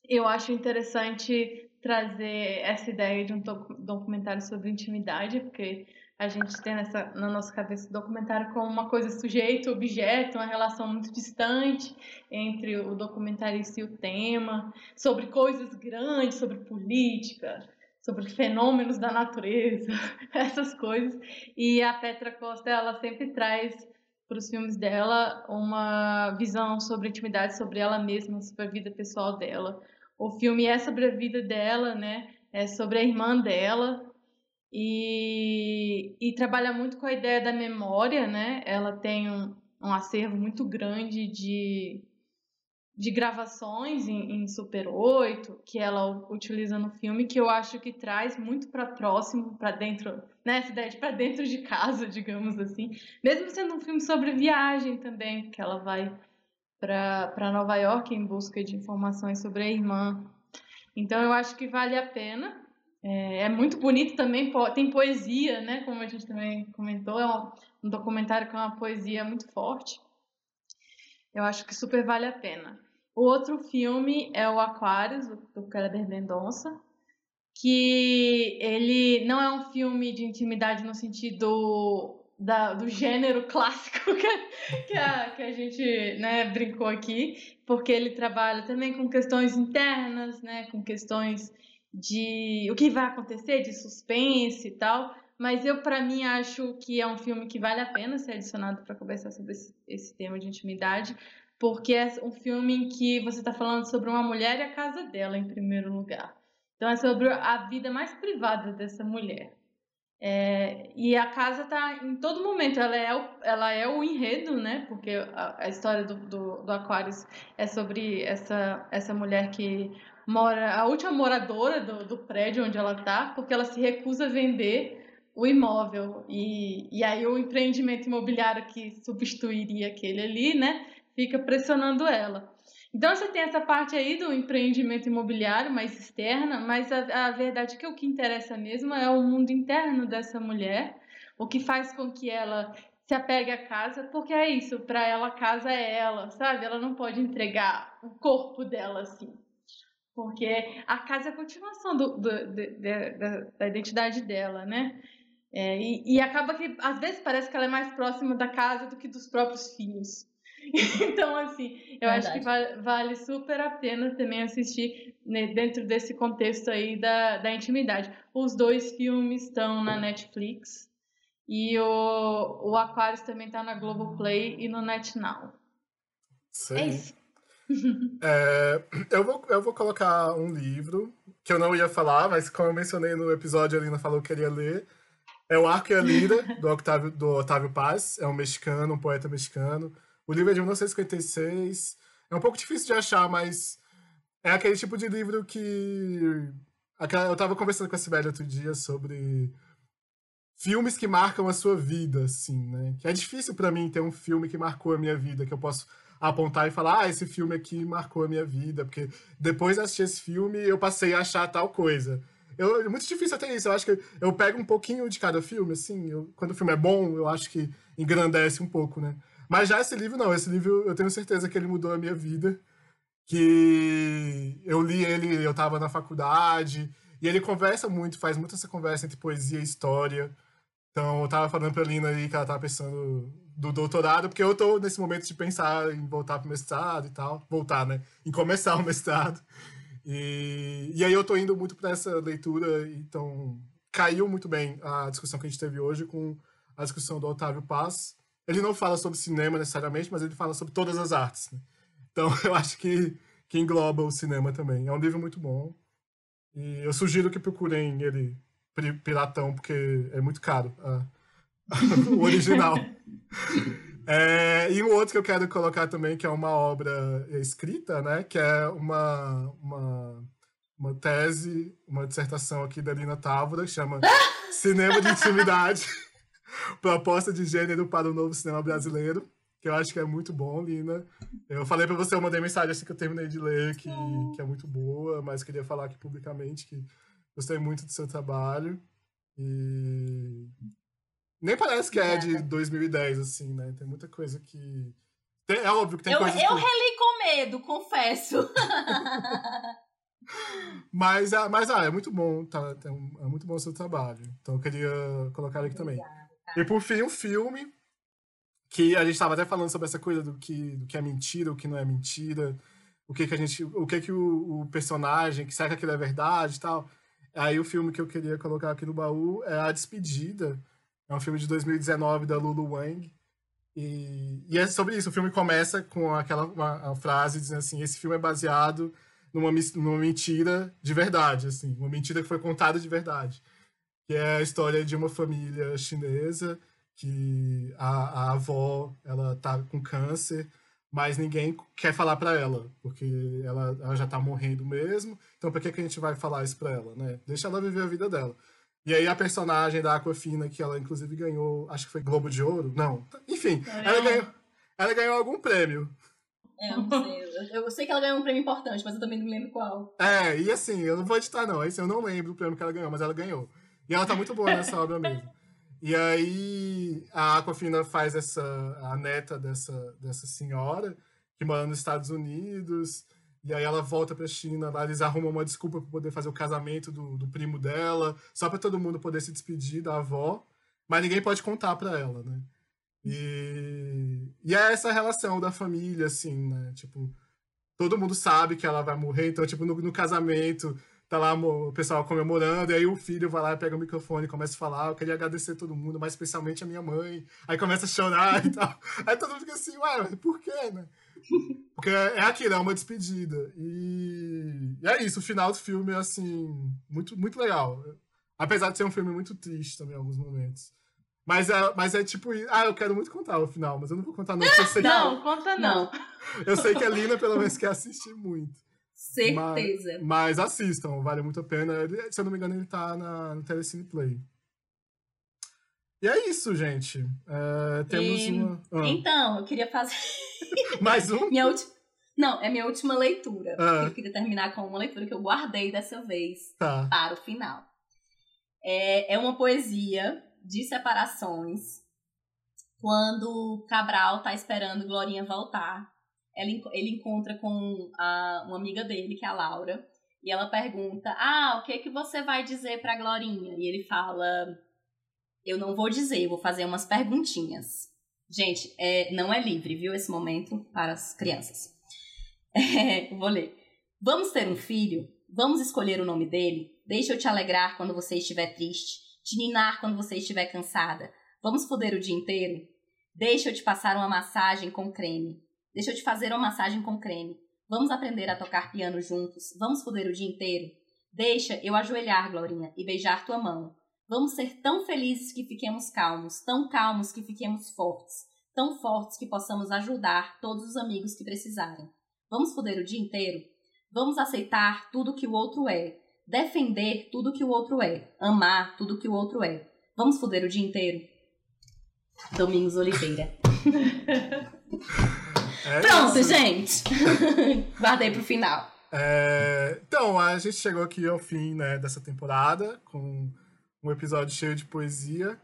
Eu acho interessante trazer essa ideia de um docu- documentário sobre intimidade, porque a gente tem nessa, na nossa cabeça o documentário como uma coisa sujeito-objeto, uma relação muito distante entre o documentarista e o tema, sobre coisas grandes, sobre política, sobre fenômenos da natureza, essas coisas. E a Petra Costa, ela sempre traz para os filmes dela uma visão sobre intimidade, sobre ela mesma, sobre a vida pessoal dela. O filme é sobre a vida dela, né? É sobre a irmã dela, e, e trabalha muito com a ideia da memória, né? Ela tem um, um acervo muito grande de, de gravações em, em, Super 8 que ela utiliza no filme que eu acho que traz muito para próximo, para dentro, né, essa ideia de para dentro de casa, digamos assim. Mesmo sendo um filme sobre viagem também, que ela vai para Nova York em busca de informações sobre a irmã. Então eu acho que vale a pena. É, é muito bonito também, tem poesia, né? Como a gente também comentou, é um, um documentário com uma poesia muito forte. Eu acho que super vale a pena. O outro filme é o Aquarius, do, Kleber Mendonça, que ele não é um filme de intimidade no sentido da, do gênero clássico que, que, a, que a gente né, brincou aqui, porque ele trabalha também com questões internas, né, com questões de o que vai acontecer, de suspense e tal. Mas eu, para mim, acho que é um filme que vale a pena ser adicionado para conversar sobre esse, esse tema de intimidade, porque é um filme em que você está falando sobre uma mulher e a casa dela, em primeiro lugar. Então, é sobre a vida mais privada dessa mulher. É, e a casa está em todo momento, ela é o, ela é o enredo, né? Porque a, a história do, do, do Aquarius é sobre essa, essa mulher que mora, a última moradora do, do prédio onde ela está, porque ela se recusa a vender o imóvel. E, e aí o empreendimento imobiliário que substituiria aquele ali, né? fica pressionando ela. Então você tem essa parte aí do empreendimento imobiliário mais externa, mas a, a verdade é que o que interessa mesmo é o mundo interno dessa mulher, o que faz com que ela se apegue à casa, porque é isso, para ela casa é ela, sabe? Ela não pode entregar o corpo dela assim. Porque a casa é a continuação do, do, de, de, da, da identidade dela, né? É, e, e acaba que às vezes parece que ela é mais próxima da casa do que dos próprios filhos. então, assim, eu Verdade. acho que vale, vale, super a pena também assistir né, dentro desse contexto aí da, da intimidade. Os dois filmes estão na Netflix e o, o Aquarius também está na Globoplay e no NetNow. Sim. É isso. é, eu, vou, eu vou colocar um livro que eu não ia falar, mas como eu mencionei no episódio, a Alina falou que queria ler. É o Arco e a Lira, do Octavio, do Otávio Paz. É um mexicano, um poeta mexicano. O livro é de 1956. É um pouco difícil de achar, mas é aquele tipo de livro que. Eu tava conversando com a Sibeli outro dia sobre filmes que marcam a sua vida, assim, né? Que é difícil para mim ter um filme que marcou a minha vida, que eu posso apontar e falar, ah, esse filme aqui marcou a minha vida, porque depois de assistir esse filme eu passei a achar tal coisa. Eu, é muito difícil até isso. Eu acho que eu pego um pouquinho de cada filme, assim. Eu, quando o filme é bom, eu acho que engrandece um pouco, né? Mas já esse livro, não. Esse livro, eu tenho certeza que ele mudou a minha vida. Que eu li ele, eu estava na faculdade. E ele conversa muito, faz muito essa conversa entre poesia e história. Então, eu estava falando pra Lina aí que ela estava pensando do doutorado, porque eu estou nesse momento de pensar em voltar pro mestrado e tal. Voltar, né? Em começar o mestrado. E, e aí eu estou indo muito para essa leitura, então caiu muito bem a discussão que a gente teve hoje com a discussão do Otávio Paz, ele não fala sobre cinema necessariamente, mas ele fala sobre todas as artes. Né? Então eu acho que, que engloba o cinema também. É um livro muito bom. E eu sugiro que procurem ele piratão, porque é muito caro o original. É, e um outro que eu quero colocar também, que é uma obra escrita, né? Que é uma, uma, uma tese, uma dissertação aqui da Lina Távora, que chama Cinema de Intimidade. Proposta de gênero para o novo cinema brasileiro, que eu acho que é muito bom, Lina. Eu falei para você, eu mandei mensagem assim que eu terminei de ler, que, que é muito boa, mas queria falar aqui publicamente que gostei muito do seu trabalho. E nem parece que é de 2010, assim, né? Tem muita coisa que. Tem, é óbvio que tem eu, coisas. Eu que... reli com medo, confesso. mas, ah, mas ah, é muito bom, tá? É muito bom o seu trabalho. Então eu queria colocar aqui também. E por fim, um filme que a gente estava até falando sobre essa coisa do que, do que é mentira, o que não é mentira, o que que a gente, o que que o, o personagem, que será que aquilo é verdade e tal. Aí o filme que eu queria colocar aqui no baú é A Despedida. É um filme de 2019 da Lulu Wang. E, e é sobre isso. O filme começa com aquela uma, frase dizendo assim: esse filme é baseado numa, numa mentira de verdade, assim, uma mentira que foi contada de verdade que é a história de uma família chinesa que a, a avó ela tá com câncer, mas ninguém quer falar para ela, porque ela, ela já tá morrendo mesmo. Então, por que, que a gente vai falar isso pra ela, né? Deixa ela viver a vida dela. E aí a personagem da Aquafina, que ela inclusive ganhou, acho que foi Globo de Ouro, não. Enfim, ela ganhou, ela ganhou algum prêmio. É, eu não sei. Eu, eu sei que ela ganhou um prêmio importante, mas eu também não me lembro qual. É, e assim, eu não vou editar não, esse eu não lembro o prêmio que ela ganhou, mas ela ganhou. E ela tá muito boa nessa obra mesmo. E aí a Aquafina faz essa a neta dessa dessa senhora que mora nos Estados Unidos. E aí ela volta pra China, lá eles arrumam uma desculpa para poder fazer o casamento do, do primo dela, só para todo mundo poder se despedir da avó, mas ninguém pode contar para ela, né? E, e é essa relação da família, assim, né? Tipo, todo mundo sabe que ela vai morrer, então, tipo, no, no casamento, tá lá o pessoal comemorando, e aí o filho vai lá, pega o microfone e começa a falar, eu queria agradecer todo mundo, mas especialmente a minha mãe. Aí começa a chorar e tal. Aí todo mundo fica assim, ué, por quê, né? Porque é aquilo, é uma despedida. E... e é isso, o final do filme é assim, muito, muito legal. Apesar de ser um filme muito triste também em alguns momentos. Mas é, mas é tipo, ah, eu quero muito contar o final, mas eu não vou contar não, porque eu sei Não, que, conta não. eu sei que a Lina, pelo menos, quer assistir muito. Certeza. Mas, mas assistam, vale muito a pena. Ele, se eu não me engano, ele tá na, no Telecine Play. E é isso, gente. É, temos E- uma. Ah, Então, eu queria fazer. mais um? Minha última. Não, é minha última leitura. Ah. Eu queria terminar com uma leitura que eu guardei dessa vez Tá. para o final. É, é uma poesia de separações. Quando Cabral tá esperando Glorinha voltar, ela ele encontra com a- uma amiga dele, que é a Laura, e ela pergunta: Ah, o que que você vai dizer pra Glorinha? E ele fala: Eu não vou dizer, vou fazer umas perguntinhas. Gente, é, não é livre, viu, esse momento para as crianças. É, vou ler. Vamos ter um filho? Vamos escolher o nome dele? Deixa eu te alegrar quando você estiver triste, te ninar quando você estiver cansada. Vamos foder o dia inteiro? Deixa eu te passar uma massagem com creme. Deixa eu te fazer uma massagem com creme. Vamos aprender a tocar piano juntos? Vamos foder o dia inteiro? Deixa eu ajoelhar, Glorinha, e beijar tua mão. Vamos ser tão felizes que fiquemos calmos, tão calmos que fiquemos fortes, tão fortes que possamos ajudar todos os amigos que precisarem. Vamos foder o dia inteiro? Vamos aceitar tudo que o outro é, defender tudo que o outro é, amar tudo que o outro é. Vamos foder o dia inteiro? Domingos Oliveira. É Pronto, isso. gente! Guardei pro final. É, então, a gente chegou aqui ao fim né, dessa temporada com um episódio cheio de poesia.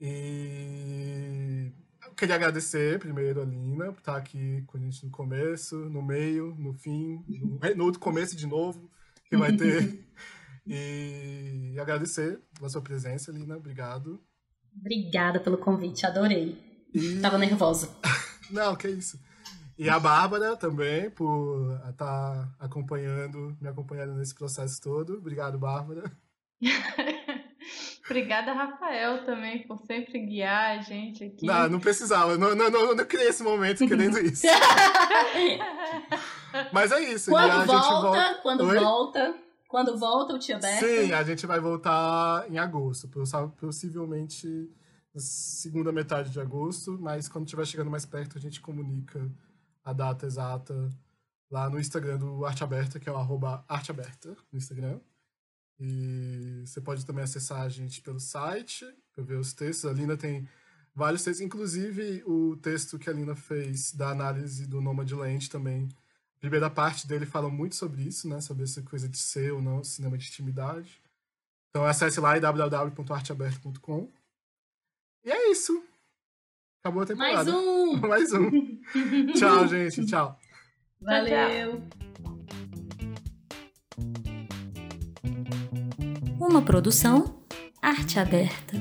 E eu queria agradecer primeiro a Lina por estar aqui com a gente no começo, no meio, no fim, no, no outro começo de novo que vai ter. E agradecer pela sua presença, Lina. Obrigado. Obrigada pelo convite, adorei. E... Tava nervosa. Não, que isso. E a Bárbara também, por estar acompanhando, me acompanhando nesse processo todo. Obrigado, Bárbara. Obrigada, Rafael, também, por sempre guiar a gente aqui. Não, não precisava. Não, não, não, não criei esse momento querendo isso. Mas é isso. quando gente volta, quando Oi? volta, quando volta o Tia Berta. Sim, a gente vai voltar em agosto. possi- Possivelmente na segunda metade de agosto. Mas quando estiver chegando mais perto, a gente comunica a data exata lá no Instagram do Arte Aberta, que é o arroba Arte Aberta no Instagram. E você pode também acessar a gente pelo site para ver os textos. A Lina tem vários textos, inclusive o texto que a Lina fez da análise do Nomadland também. A primeira parte dele fala muito sobre isso, né? Sobre essa coisa de ser ou não cinema de intimidade. Então acesse lá www.arteaberto.com. E é isso. Acabou a Mais temporada. um! Mais um. Tchau, gente. Tchau. Valeu! Uma produção Arte Aberta.